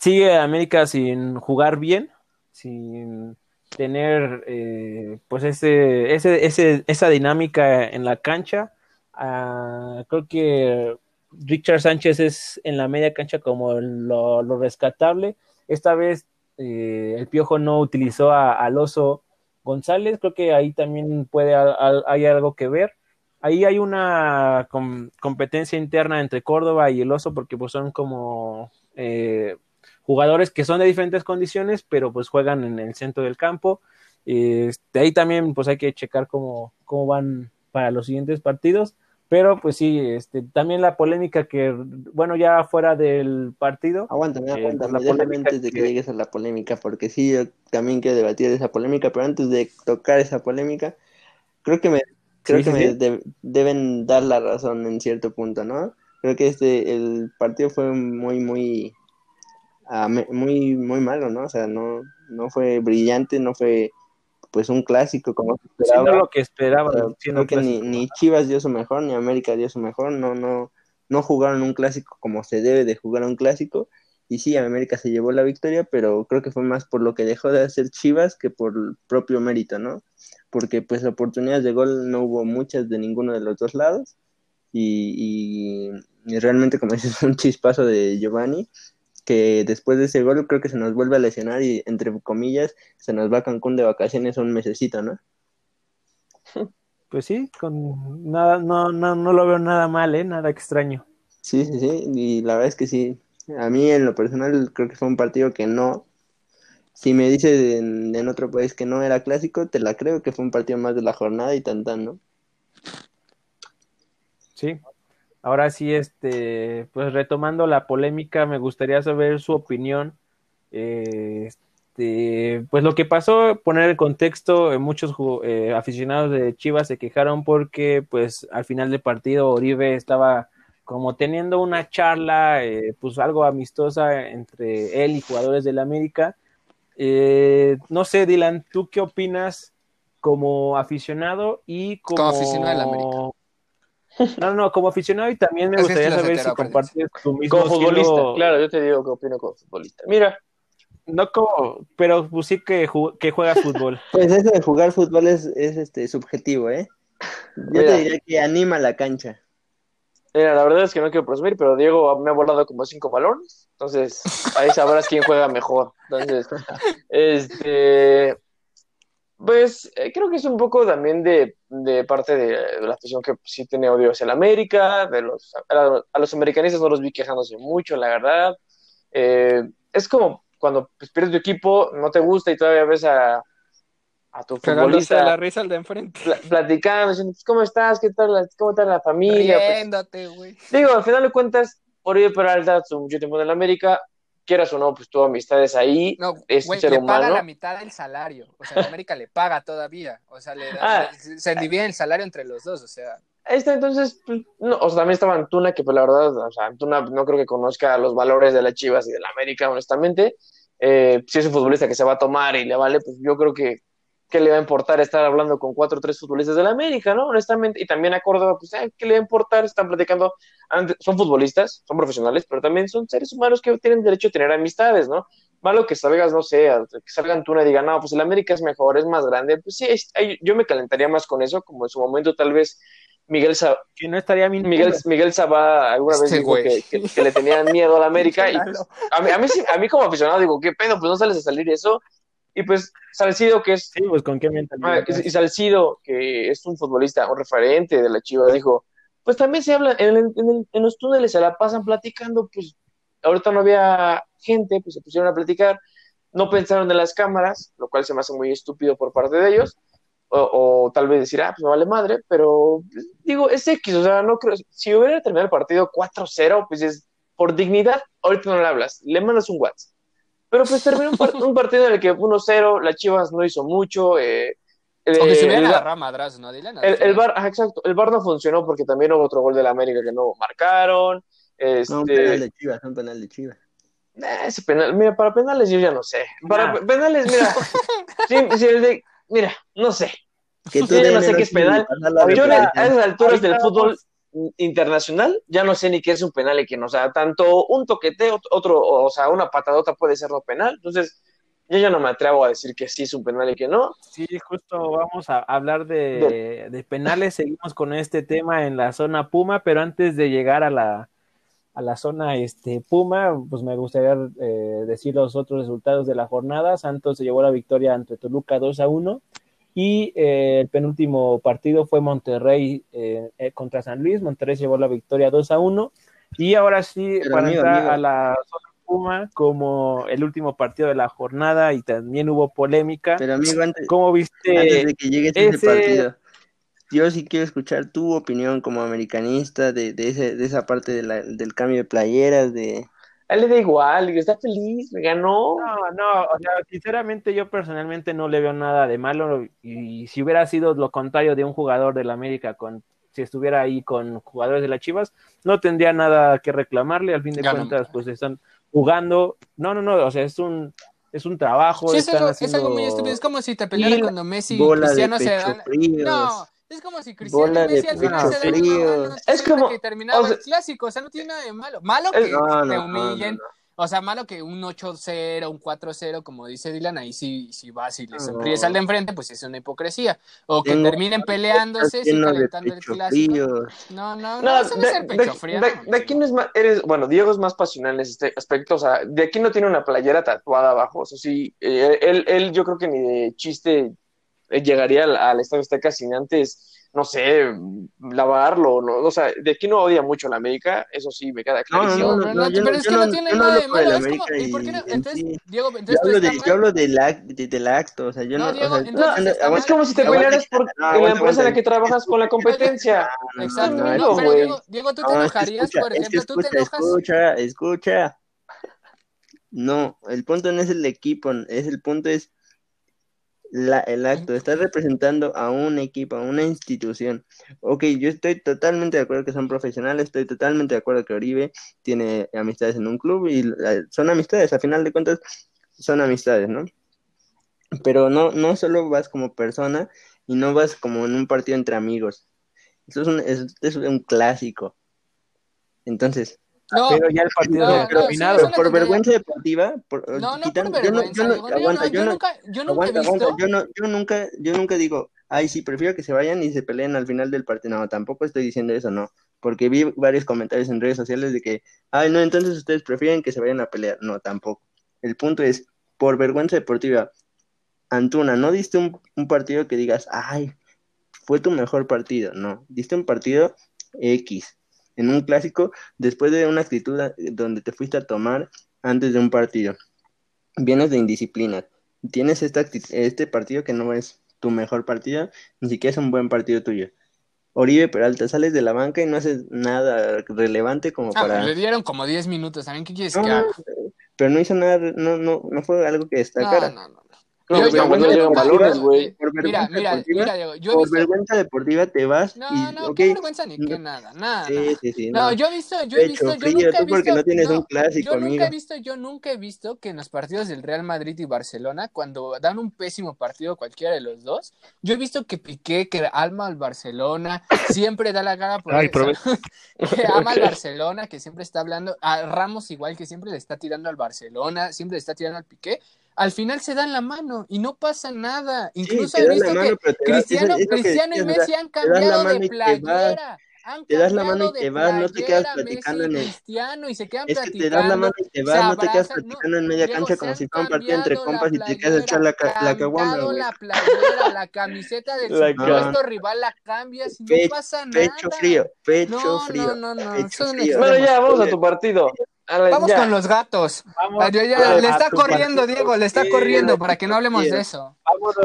sigue América sin jugar bien, sin tener, eh, pues, ese, ese, ese, esa dinámica en la cancha. Ah, creo que Richard Sánchez es en la media cancha como lo, lo rescatable. Esta vez eh, el Piojo no utilizó al oso González, creo que ahí también puede hay algo que ver. Ahí hay una com- competencia interna entre Córdoba y el oso porque pues son como eh, jugadores que son de diferentes condiciones, pero pues juegan en el centro del campo. Este, ahí también pues hay que checar cómo, cómo van para los siguientes partidos. Pero pues sí, este, también la polémica que, bueno, ya fuera del partido, Aguántame, eh, aguántame, pues, la antes de que que- llegues a la polémica, porque sí, yo también quiero debatir esa polémica, pero antes de tocar esa polémica, creo que me, creo Sí, que sí, me sí. de- deben dar la razón en cierto punto, ¿no? Creo que este, el partido fue muy, muy, me- muy, muy malo, ¿no? O sea, no, no fue brillante, no fue pues un clásico como se esperaba. siendo lo que esperaba, O sea, siendo creo que ni, ni Chivas dio su mejor, ni América dio su mejor, no, no, no jugaron un clásico como se debe de jugar un clásico. Y sí, América se llevó la victoria, pero creo que fue más por lo que dejó de hacer Chivas que por propio mérito, ¿no? Porque pues oportunidades de gol no hubo muchas de ninguno de los dos lados. Y, y- y realmente, como dices, un chispazo de Giovanni, que después de ese gol creo que se nos vuelve a lesionar y entre comillas se nos va a Cancún de vacaciones un mesecito, ¿no? Pues sí, con nada, no, no, no lo veo nada mal, ¿eh? Nada extraño. Sí, sí, sí, y la verdad es que sí. A mí en lo personal creo que fue un partido que no, si me dices en, otro país que no era clásico, te la creo que fue un partido más de la jornada y tan tan, ¿no? Sí. Ahora sí, este, pues retomando la polémica, me gustaría saber su opinión. Este, pues lo que pasó, poner el contexto, eh, muchos eh, aficionados de Chivas se quejaron porque, pues, al final del partido Oribe estaba como teniendo una charla, eh, pues algo amistosa entre él y jugadores del América. Eh, no sé, Dylan, ¿tú qué opinas como aficionado y como, Como aficionado del América. No, no, como aficionado y también me Es gustaría saber si compartes tu mismo Como futbolista, estilo- claro, yo te digo que opino como futbolista. Mira, No como, pero pues sí que, ju- que juegas fútbol. Pues eso de jugar fútbol es, es este subjetivo, ¿eh? Yo Mira. te diría que anima la cancha. Mira, la verdad es que no quiero presumir, pero Diego me ha volado como cinco balones. Entonces, ahí sabrás quién juega mejor. Entonces, este. Pues eh, creo que es un poco también de, de parte de, la afición que sí tiene odio hacia el América, de los, a, a los americanistas no los vi quejándose mucho, la verdad. Eh, es como cuando pues, pierdes tu equipo, no te gusta y todavía ves a, a tu Cagándose de futbolista la risa al de enfrente. pla- platicando, diciendo, "Pues, ¿cómo estás? ¿Qué tal la, cómo está la familia? Pues, Riéndote, güey. digo, al final de cuentas, Oribe Peralta estuvo mucho tiempo en el América, quieras o no, pues tuvo amistades ahí, No, es güey, un ser le paga humano. la mitad del salario. O sea, en América le paga todavía. O sea, le da- Ah. le- se divide el salario entre los dos. O sea, Ahí está, entonces, pues, no, o sea, también estaba Antuna, que pues la verdad, o sea, Antuna no creo que conozca los valores de las Chivas y de la América, honestamente. Eh, si es un futbolista que se va a tomar y le vale, pues yo creo que ¿qué le va a importar estar hablando con cuatro o tres futbolistas de la América, ¿no? Honestamente, y también a Córdoba, pues, ¿qué le va a importar? Están platicando, son futbolistas, son profesionales, pero también son seres humanos que tienen derecho a tener amistades, ¿no? Malo que salgas, no sé, que salga Antuna y diga, no, pues el América es mejor, es más grande, pues sí, yo me calentaría más con eso, como en su momento tal vez Miguel, Sa- Que no estaría mintiendo. Miguel, Miguel Sabá alguna vez Este dijo que, que- que le tenían miedo a la América y pues, a, mí, a, mí, a mí como aficionado digo, ¿qué pedo? Pues no sales a salir eso. Y pues Salcido, que es Sí, pues con qué Ah, mentalidad. y Salcido, que es un futbolista, un referente de la Chivas, dijo, pues también se habla, en, el- en el- en los túneles se la pasan platicando, pues ahorita no había gente, pues se pusieron a platicar, no pensaron en las cámaras, lo cual se me hace muy estúpido por parte de ellos, o, o tal vez decir, ah, pues me vale madre, pero pues, digo, es X, o sea, no creo, si hubiera terminado el partido 4-0, pues es por dignidad, ahorita no le hablas, le mandas un WhatsApp. Pero pues terminó un, par- un partido en el que 1-0, la Chivas no hizo mucho, eh, eh, se hubieran el, VAR- agarrado a madrazos, ¿no, Dylan? El, el ajá, exacto, el VAR no funcionó porque también hubo otro gol de la América que no marcaron. Este, No, un penal de Chivas, un penal de Chivas. eh, ese penal, mira, para penales yo ya no sé. Para Nah. pe- penales, mira, sí, sí, el de- mira, no sé. Que tú, Yo no sé qué es penal. Yo a esas alturas del fútbol vamos- internacional ya no sé ni qué es un penal y qué no. O sea, tanto un toqueteo, otro, o sea, una patadota puede ser no penal. Entonces, yo ya no me atrevo a decir que sí es un penal y que no. Sí, justo vamos a hablar de, de penales. Seguimos con este tema en la zona Puma, pero antes de llegar a la, a la zona este, Puma, pues me gustaría eh, decir los otros resultados de la jornada. Santos se llevó la victoria ante Toluca 2 a 1 y eh, el penúltimo partido fue Monterrey eh, eh, contra San Luis. Monterrey llevó la victoria 2 a 1 y ahora sí, Pero, para amigo, entrar amigo. a la zona Puma, como el último partido de la jornada y también hubo polémica. Pero amigo, antes, ¿Cómo viste antes de que llegues a ese ese- partido, yo sí quiero escuchar tu opinión como americanista de, de, ese, de esa parte de la- del cambio de playeras, de... A él le da igual, está feliz, ganó. No, no, o sea, sinceramente yo personalmente no le veo nada de malo y si hubiera sido lo contrario de un jugador del América con si estuviera ahí con jugadores de las Chivas, no tendría nada que reclamarle, al fin de Ganó. cuentas pues están jugando. No, no, no, o sea, es un es un trabajo, Sí, es están algo, es algo muy estúpido. Es como si te pelearas cuando Messi y Cristiano se dan. fríos. No, es como si Cristiano Messi al final se mano Es como- que terminaba o sea- el clásico. O sea, no tiene nada de malo. Malo que No, no, te no, humillen. no, no. O sea, malo que un 8-0, un 4-0, como dice Dylan, ahí sí, sí vas y le No. sonríes al de enfrente, pues es una hipocresía. O que terminen peleándose, sí, calentando el pecho clásico. fríos. No, no, no, No, eso no de, es el pecho frío. de- no, de aquí no es más, eres, bueno, Diego es más pasional en este aspecto, o sea, de aquí no tiene una playera tatuada abajo, o sea, sí, eh, él, él yo creo que ni de chiste llegaría al, al Estadio Azteca sin antes, no sé, lavarlo, no, o sea, de aquí no odia mucho a la América, eso sí, me queda No, no, clarísimo. no, pero, no, yo pero no- es yo que no, no- tiene yo no nada de malo. Es como, América ¿y por qué no? Entonces, sí. Diego, Yo entonces tú hablo, de, yo hablo del, de- del acto, o sea, yo No, no, Diego, o sea, entonces aguanta- Es como si te pelearas por, no, en la empresa en la que trabajas con la competencia. No, Exacto, no, no, no, pero. Diego, Diego, tú te No, es enojarías, por es ejemplo, tú te escucha, enojas. escucha, escucha. No, el punto no es el equipo, es el punto es la, el acto. Estás representando a un equipo, a una institución. Ok, yo estoy totalmente de acuerdo que son profesionales, estoy totalmente de acuerdo que Oribe tiene amistades en un club y son amistades, a final de cuentas son amistades, ¿no? Pero no, no solo vas como persona y no vas como en un partido entre amigos. Esto es un, es un clásico. Entonces, No, Pero ya el partido no, terminado. por vergüenza deportiva, por, no, no por yo no, vergüenza. yo no, digo, yo aguanta, no, yo yo no, nunca, yo nunca he aguanta, visto. aguanta, yo no, yo nunca, yo nunca digo, ay, sí, prefiero que se vayan y se peleen al final del partido. No, tampoco estoy diciendo eso, no. Porque vi varios comentarios en redes sociales de que, ay, no, entonces ustedes prefieren que se vayan a pelear. No, tampoco. El punto es, por vergüenza deportiva, Antuna, no diste un, un partido que digas, ay, fue tu mejor partido. No, diste un partido X. En un clásico, después de una actitud a- donde te fuiste a tomar antes de un partido. Vienes de indisciplina. Tienes esta este partido que no es tu mejor partido, ni siquiera es un buen partido tuyo. Oribe Peralta, sales de la banca y no haces nada relevante como Ah, para... le dieron como 10 minutos. ¿También qué quieres No, que no, haga? pero no hizo nada, no, no, no fue algo que destacara. no, no. No, No llegan nunca- balones, güey. Por Mira, vergüenza mira, deportiva, mira, Diego, yo he por visto. vergüenza deportiva te vas No, y, no, ok, qué vergüenza ni qué nada, nada, sí, sí, sí, No, no. yo he visto, yo he Pecho visto, yo nunca he tú porque visto, no tienes un clásico, yo nunca amigo. he visto, yo nunca he visto que en los partidos del Real Madrid y Barcelona, cuando dan un pésimo partido cualquiera de los dos, yo he visto que Piqué, que alma al Barcelona, siempre da la cara por Ay, eso, prove- que ama al Barcelona, que siempre está hablando, a Ramos igual, que siempre le está tirando al Barcelona, siempre le está tirando al Piqué, al final se dan la mano y no pasa nada. Incluso he visto mano, que Cristiano, que Cristiano y Messi han cambiado mano de playera. Han Te das la mano y te vas, no te quedas platicando Messi en el- Cristiano y se quedan Es que te platicando. das la mano y te vas, no te quedas no, platicando en media cancha como si fuera un partido entre compas y te quedas a echar la, la caguama, la playera, la camiseta del La supuesto ca- rival la cambias y no pasa nada. Pecho frío, pecho No, frío. no, no, no, pecho frío. Bueno, ya, vamos a tu partido. Vamos ya. con los gatos. Vamos yo ya- a- le está corriendo, partido. Diego, le está Sí, corriendo para que no hablemos de eso. Vámonos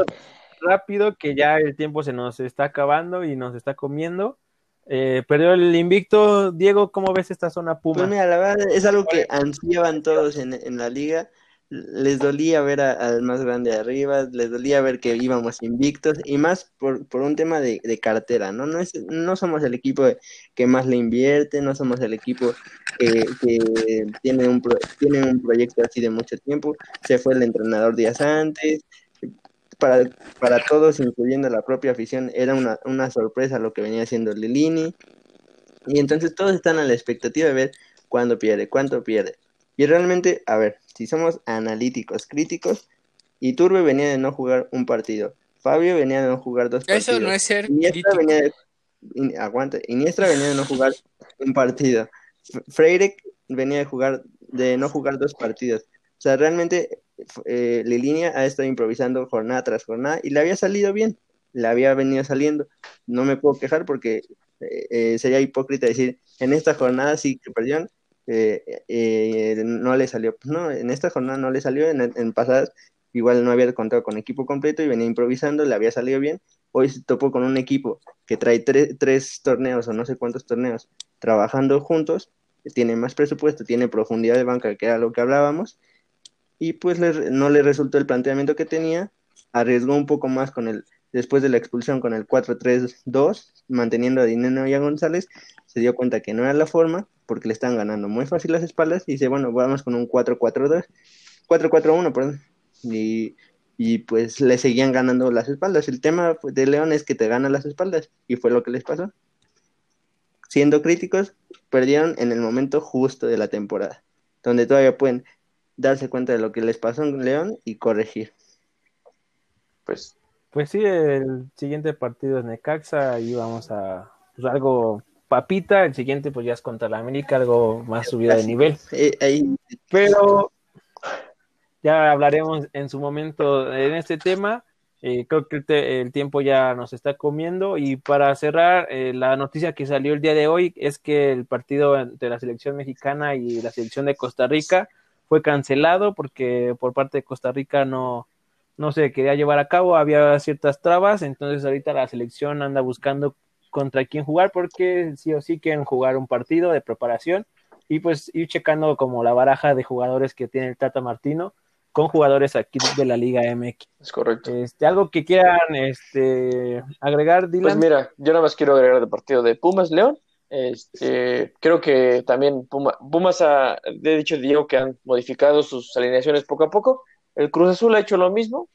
rápido, que ya el tiempo se nos está acabando y nos está comiendo. Eh, perdió el invicto. Diego, ¿cómo ves esta zona Puma? Pues mira, la verdad es algo que ansiaban todos en, en la liga. Les dolía ver al más grande arriba, les dolía ver que íbamos invictos y más por, por un tema de, de cartera, ¿no? No, es, no somos el equipo que más le invierte, no somos el equipo que, que tiene, un pro- tiene un proyecto así de mucho tiempo. Se fue el entrenador días antes. Para, para todos, incluyendo la propia afición, era una, una sorpresa lo que venía haciendo Lilini. Y entonces todos están a la expectativa de ver cuándo pierde, cuánto pierde. Y realmente, a ver, si somos analíticos, críticos, Iturbe venía de no jugar un partido, Fabio venía de no jugar dos partidos. Eso no es ser Iniestra crítico. venía de, in- aguanta, Iniestra venía de no jugar un partido. Freire venía de jugar de no jugar dos partidos. O sea, realmente eh, Lilinia ha estado improvisando jornada tras jornada y le había salido bien, le había venido saliendo. No me puedo quejar porque eh, eh, sería hipócrita decir, en esta jornada sí que perdió, eh, eh, no le salió. Pues no, en esta jornada no le salió, en, en pasadas igual no había contado con equipo completo y venía improvisando, le había salido bien. Hoy se topó con un equipo que trae tre- tres torneos o no sé cuántos torneos trabajando juntos, tiene más presupuesto, tiene profundidad de banca, que era lo que hablábamos, y pues no le resultó el planteamiento que tenía, arriesgó un poco más con el, después de la expulsión con el 4-3-2, manteniendo a Dineno y a González, se dio cuenta que no era la forma, porque le están ganando muy fácil las espaldas, y dice, bueno, vamos con un 4-4-2, 4-4-1, perdón, y, y pues le seguían ganando las espaldas. El tema de León es que te ganan las espaldas, y fue lo que les pasó. Siendo críticos, perdieron en el momento justo de la temporada, donde todavía pueden darse cuenta de lo que les pasó en León y corregir. Pues Pues sí, el siguiente partido es Necaxa y vamos a pues, algo papita. El siguiente pues ya es contra la América, algo más subida de nivel. Eh, ahí, Pero ya hablaremos en su momento en este tema. Eh, creo que el, te- el tiempo ya nos está comiendo y para cerrar, eh, la noticia que salió el día de hoy es que el partido entre la selección mexicana y la selección de Costa Rica fue cancelado porque por parte de Costa Rica no, no se quería llevar a cabo, había ciertas trabas, entonces ahorita la selección anda buscando contra quién jugar porque sí o sí quieren jugar un partido de preparación y pues ir checando como la baraja de jugadores que tiene el Tata Martino con jugadores aquí de la Liga MX. es correcto. Este, algo que quieran este, agregar, Pues Dylan. mira, yo nada más quiero agregar del partido de Pumas León. Este, creo que también Puma- Pumas ha, de dicho Diego que han modificado sus alineaciones poco a poco. El Cruz Azul ha hecho lo mismo,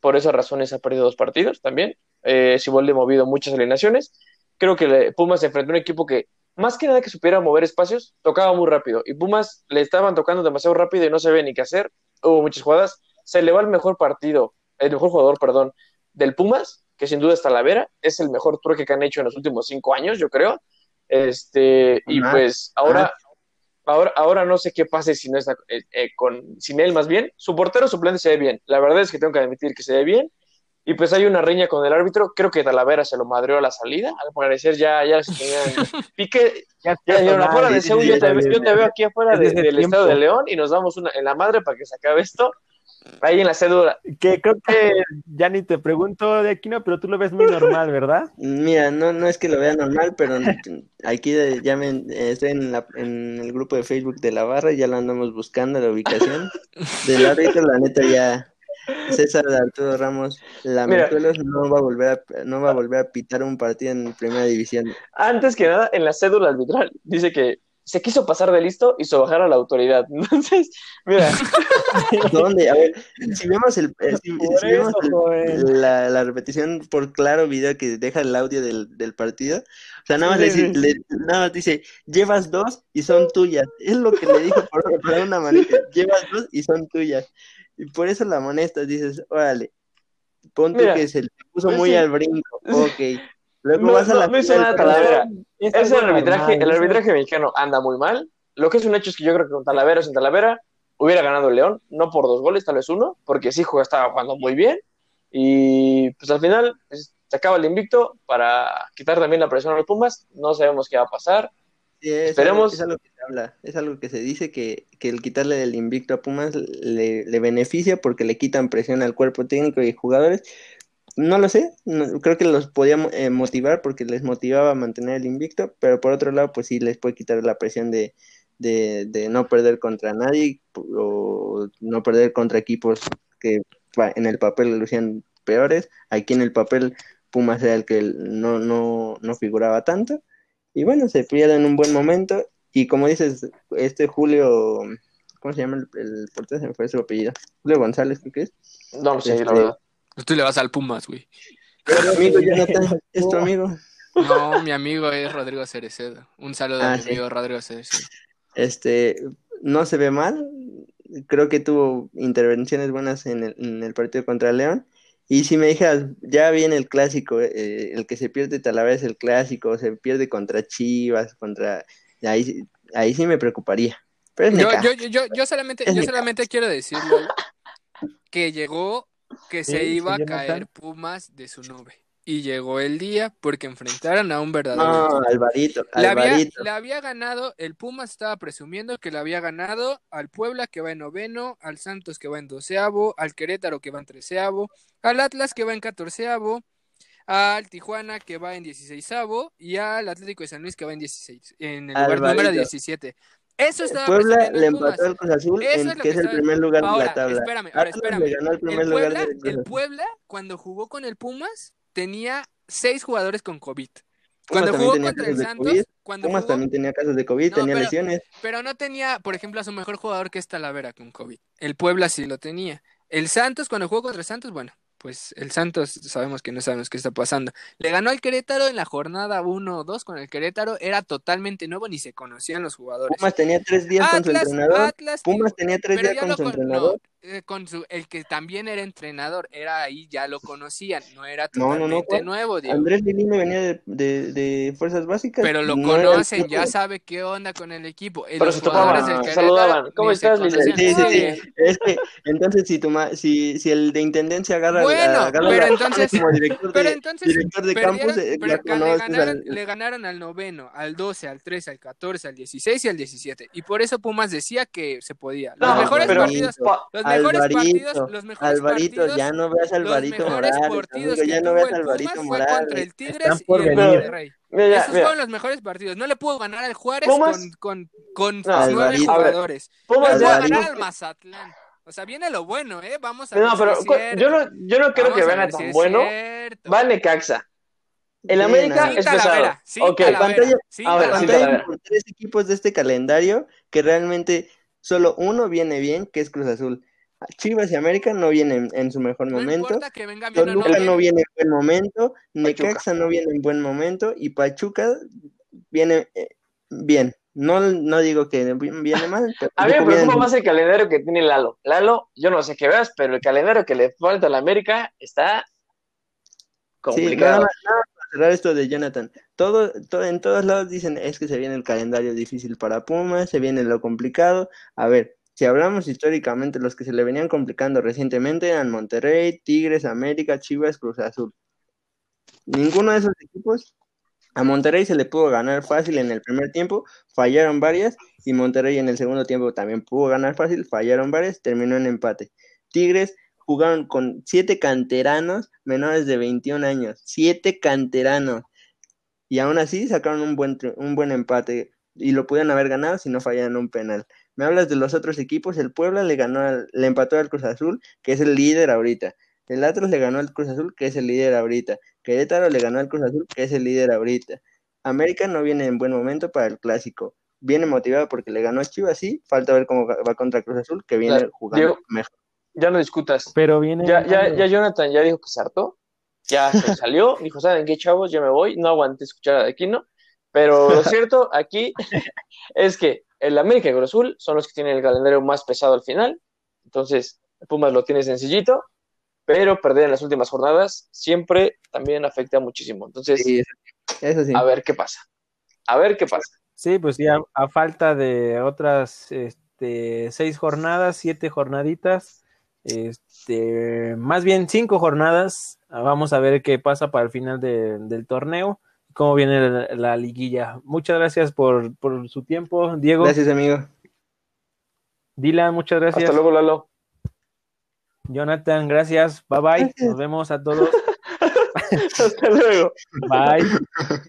por esas razones ha perdido dos partidos también. Eh, Siboldi ha movido muchas alineaciones. creo que Pumas se enfrentó a un equipo que, más que nada que supiera mover espacios, tocaba muy rápido. Y Pumas le estaban tocando demasiado rápido y no sabía ni qué hacer. Hubo muchas jugadas. Se le va el mejor partido, el mejor jugador, perdón, del Pumas, que sin duda es Talavera. Es el mejor trueque que han hecho en los últimos cinco años, yo creo. Este, y Más. pues ahora, ahora, ahora no sé qué pase si no está eh, eh, con, sin él más bien. Su portero suplente se ve bien. La verdad es que tengo que admitir que se ve bien. Y pues hay una riña con el árbitro. Creo que Talavera se lo madreó a la salida. Al parecer ya, ya se tenían pique. Ya Ya afuera de Seúl, yo te, veo aquí afuera de- desde del tiempo. estado de León y nos damos una en la madre para que se acabe esto. Ahí en la cédula. Que creo que ya ni te pregunto de Aquino, pero tú lo ves muy normal, ¿verdad? Mira, no, no es que lo vea normal, pero aquí de- ya me, eh, estoy en, la- en el grupo de Facebook de la barra, ya lo andamos buscando la ubicación del árbitro, la neta ya César Arturo Ramos Lamentuelos no va a volver a, no va a volver a pitar un partido en primera división. Antes que nada, en la cédula arbitral dice que se quiso pasar de listo y hizo bajar a la autoridad. Entonces, mira, ¿Dónde? A ver, si vemos el eh, si- Por si vemos eso, el- joven. la, la repetición por claro video que deja el audio del, del partido, o sea, nada más, Sí, le, sí. le- nada más dice, llevas dos y son tuyas. Es lo que le dijo por, por una manita, llevas dos y son tuyas. Y por eso la amonestas, dices, órale, pon tú Mira, que se le puso pues muy sí. al brinco, ok. Luego No, vas a no, la no hizo final, nada pero- Talavera. Es el arbitraje, normal, el arbitraje mexicano anda muy mal. Lo que es un hecho es que yo creo que con Talavera o sin Talavera hubiera ganado el León, no por dos goles, tal vez uno, porque sí juega, estaba jugando muy bien. Y pues al final pues, se acaba el invicto para quitar también la presión a los Pumas. No sabemos qué va a pasar. Sí, es Esperemos- algo, es algo que se habla, es algo que se dice que, que el quitarle el invicto a Pumas le, le beneficia porque le quitan presión al cuerpo técnico y jugadores. No lo sé, no- creo que los podía eh, motivar porque les motivaba a mantener el invicto, pero por otro lado, pues sí les puede quitar la presión de, de, de no perder contra nadie o no perder contra equipos que en el papel lucían peores. Aquí en el papel Pumas era el que no, no, no figuraba tanto. Y bueno, se pierde en un buen momento. Y como dices, este Julio, ¿cómo se llama el, el portero? Se me fue su apellido. Julio González, creo que es. No lo sé, la Este, verdad. Tú le vas al Pumas, güey. Tu amigo Jonathan, es tu amigo. No, mi amigo es Rodrigo Cerecedo. Un saludo Ah, a mi sí. amigo Rodrigo Cerecedo. Este, no se ve mal. Creo que tuvo intervenciones buenas en el, en el partido contra León. Y si me dijeras, ya viene el clásico, eh, el que se pierde Talavera es el clásico, se pierde contra Chivas, contra... Ahí, sí- ahí sí me preocuparía. Pero es Yo, yo, yo, yo, solamente, Es yo mi solamente quiero decirle que llegó, que se Sí, iba a caer. Pumas de su nube. Y llegó el día porque enfrentaron a un verdadero No. Alvarito, Le había, Alvarito. le había ganado, el Pumas estaba presumiendo que le había ganado al Puebla que va en noveno, al Santos que va en doceavo, al Querétaro que va en treceavo, al Atlas que va en catorceavo, al Tijuana que va en dieciséisavo y al Atlético de San Luis que va en dieciséis, en el lugar número diecisiete. Eso estaba Puebla le el Pumas. empató al Cruz Azul, en, es que que es el primer lugar de Ahora, la tabla. espérame, ahora espérame. le ganó el primer El lugar Puebla, del Cruz el. Puebla, cuando jugó con el Pumas, tenía seis jugadores con COVID. Pumas Cuando también jugó contra el de Santos, COVID. cuando Pumas jugó, también tenía casos de COVID, No, tenía pero- lesiones. pero no tenía, por ejemplo, a su mejor jugador que es Talavera con COVID. El Puebla sí lo tenía. El Santos, cuando jugó contra el Santos, bueno, pues el Santos sabemos que no sabemos qué está pasando. Le ganó al Querétaro en la jornada 1 o 2 con el Querétaro, era totalmente nuevo, ni se conocían los jugadores. Pumas tenía tres días con su entrenador. Atlas, Pumas tenía tres días con su con- entrenador. no, eh, con su, el que también era entrenador, era ahí, ya lo conocían, no era No, no, no, totalmente nuevo, Diego. Andrés Lilino venía de, de, de Fuerzas Básicas. Pero lo conocen, ya sabe qué onda con el equipo. Y Pero los se topaban, del saludaban. ¿Cómo estás, sí, Sí. sí. Es que, entonces, si, tu ma- si, si el de intendencia agarra, Bueno, pero la- entonces- como director Pero de, entonces director de perdieron, campus, eh, pero ya que le, ganaron, al- le ganaron al noveno, al 12, al 13, al 14, al 16 y al 17. Y por eso Pumas decía que se podía. Los No, mejores pero- partidos, Pa- los mejores Alvarito, partidos, los mejores Alvarito, partidos, ya no veas Alvarito mejores Morales, partidos amigo, ya no tuvo veas Alvarito Pumas fue Morales. contra el Tigres Están y por el venir. Monterrey. Mira, Esos mira, fueron los mejores partidos. No le pudo ganar al Juárez Pumas- con, con, con No, sus nueve Alvarito. jugadores. No Pumas le ganar al Mazatlán. O sea, viene lo bueno, ¿eh? Vamos a ver No, pero yo no, yo no creo Vamos que a venga si tan bueno. cierto. Va Necaxa. El América es pesado. Ok, Talavera, pantalla- a ver, Pantalla por tres equipos de este calendario que realmente solo uno viene bien, que es Cruz Azul. Chivas y América no vienen en su mejor No momento. que bien no viene en buen momento, Pachuca. Necaxa no viene en buen momento y Pachuca viene eh, bien. No, no digo que viene mal, pero A mí me preocupa más el calendario que tiene Lalo. Lalo, yo no sé qué veas, pero el calendario que le falta a la América está Sí, nada complicado. más, nada para cerrar esto de Jonathan. Todo, todo, en todos lados dicen es que se viene el calendario difícil para Pumas, se viene lo complicado. A ver, si hablamos históricamente, los que se le venían complicando recientemente eran Monterrey, Tigres, América, Chivas, Cruz Azul. Ninguno de esos equipos, a Monterrey se le pudo ganar fácil en el primer tiempo, fallaron varias, y Monterrey en el segundo tiempo también pudo ganar fácil, fallaron varias, terminó en empate. Tigres jugaron con siete canteranos menores de 21 años, siete canteranos, y aún así sacaron un buen, un buen empate, y lo pudieron haber ganado si no fallaran un penal. Me hablas de los otros equipos, el Puebla le ganó, al- le empató al Cruz Azul, que es el líder ahorita. El Atlas le ganó al Cruz Azul, que es el líder ahorita. Querétaro le ganó al Cruz Azul, que es el líder ahorita. América no viene en buen momento para el clásico. Viene motivado porque le ganó a Chivas, sí. Falta ver cómo va contra Cruz Azul, que viene Claro. jugando Diego. mejor. Ya no discutas. Pero viene. Ya, ya, ya Jonathan ya dijo que se hartó. Ya se salió. Dijo, ¿saben qué, chavos? Ya me voy. No aguanté escuchar a Aquino. Pero lo cierto aquí es que el América y Cruz Azul son los que tienen el calendario más pesado al final. Entonces, Pumas lo tiene sencillito. Pero perder en las últimas jornadas siempre también afecta muchísimo. Entonces, Sí, eso a ver qué pasa. A ver qué pasa. Sí, pues ya a falta de otras este, seis jornadas, siete jornaditas, este, más bien cinco jornadas. Vamos a ver qué pasa para el final de- del torneo, cómo viene la, la liguilla. Muchas gracias por, por su tiempo, Diego. Gracias, amigo. Dylan, muchas gracias. Hasta luego, Lalo. Jonathan, gracias. Bye bye. Gracias. Nos vemos a todos. Hasta luego. Bye.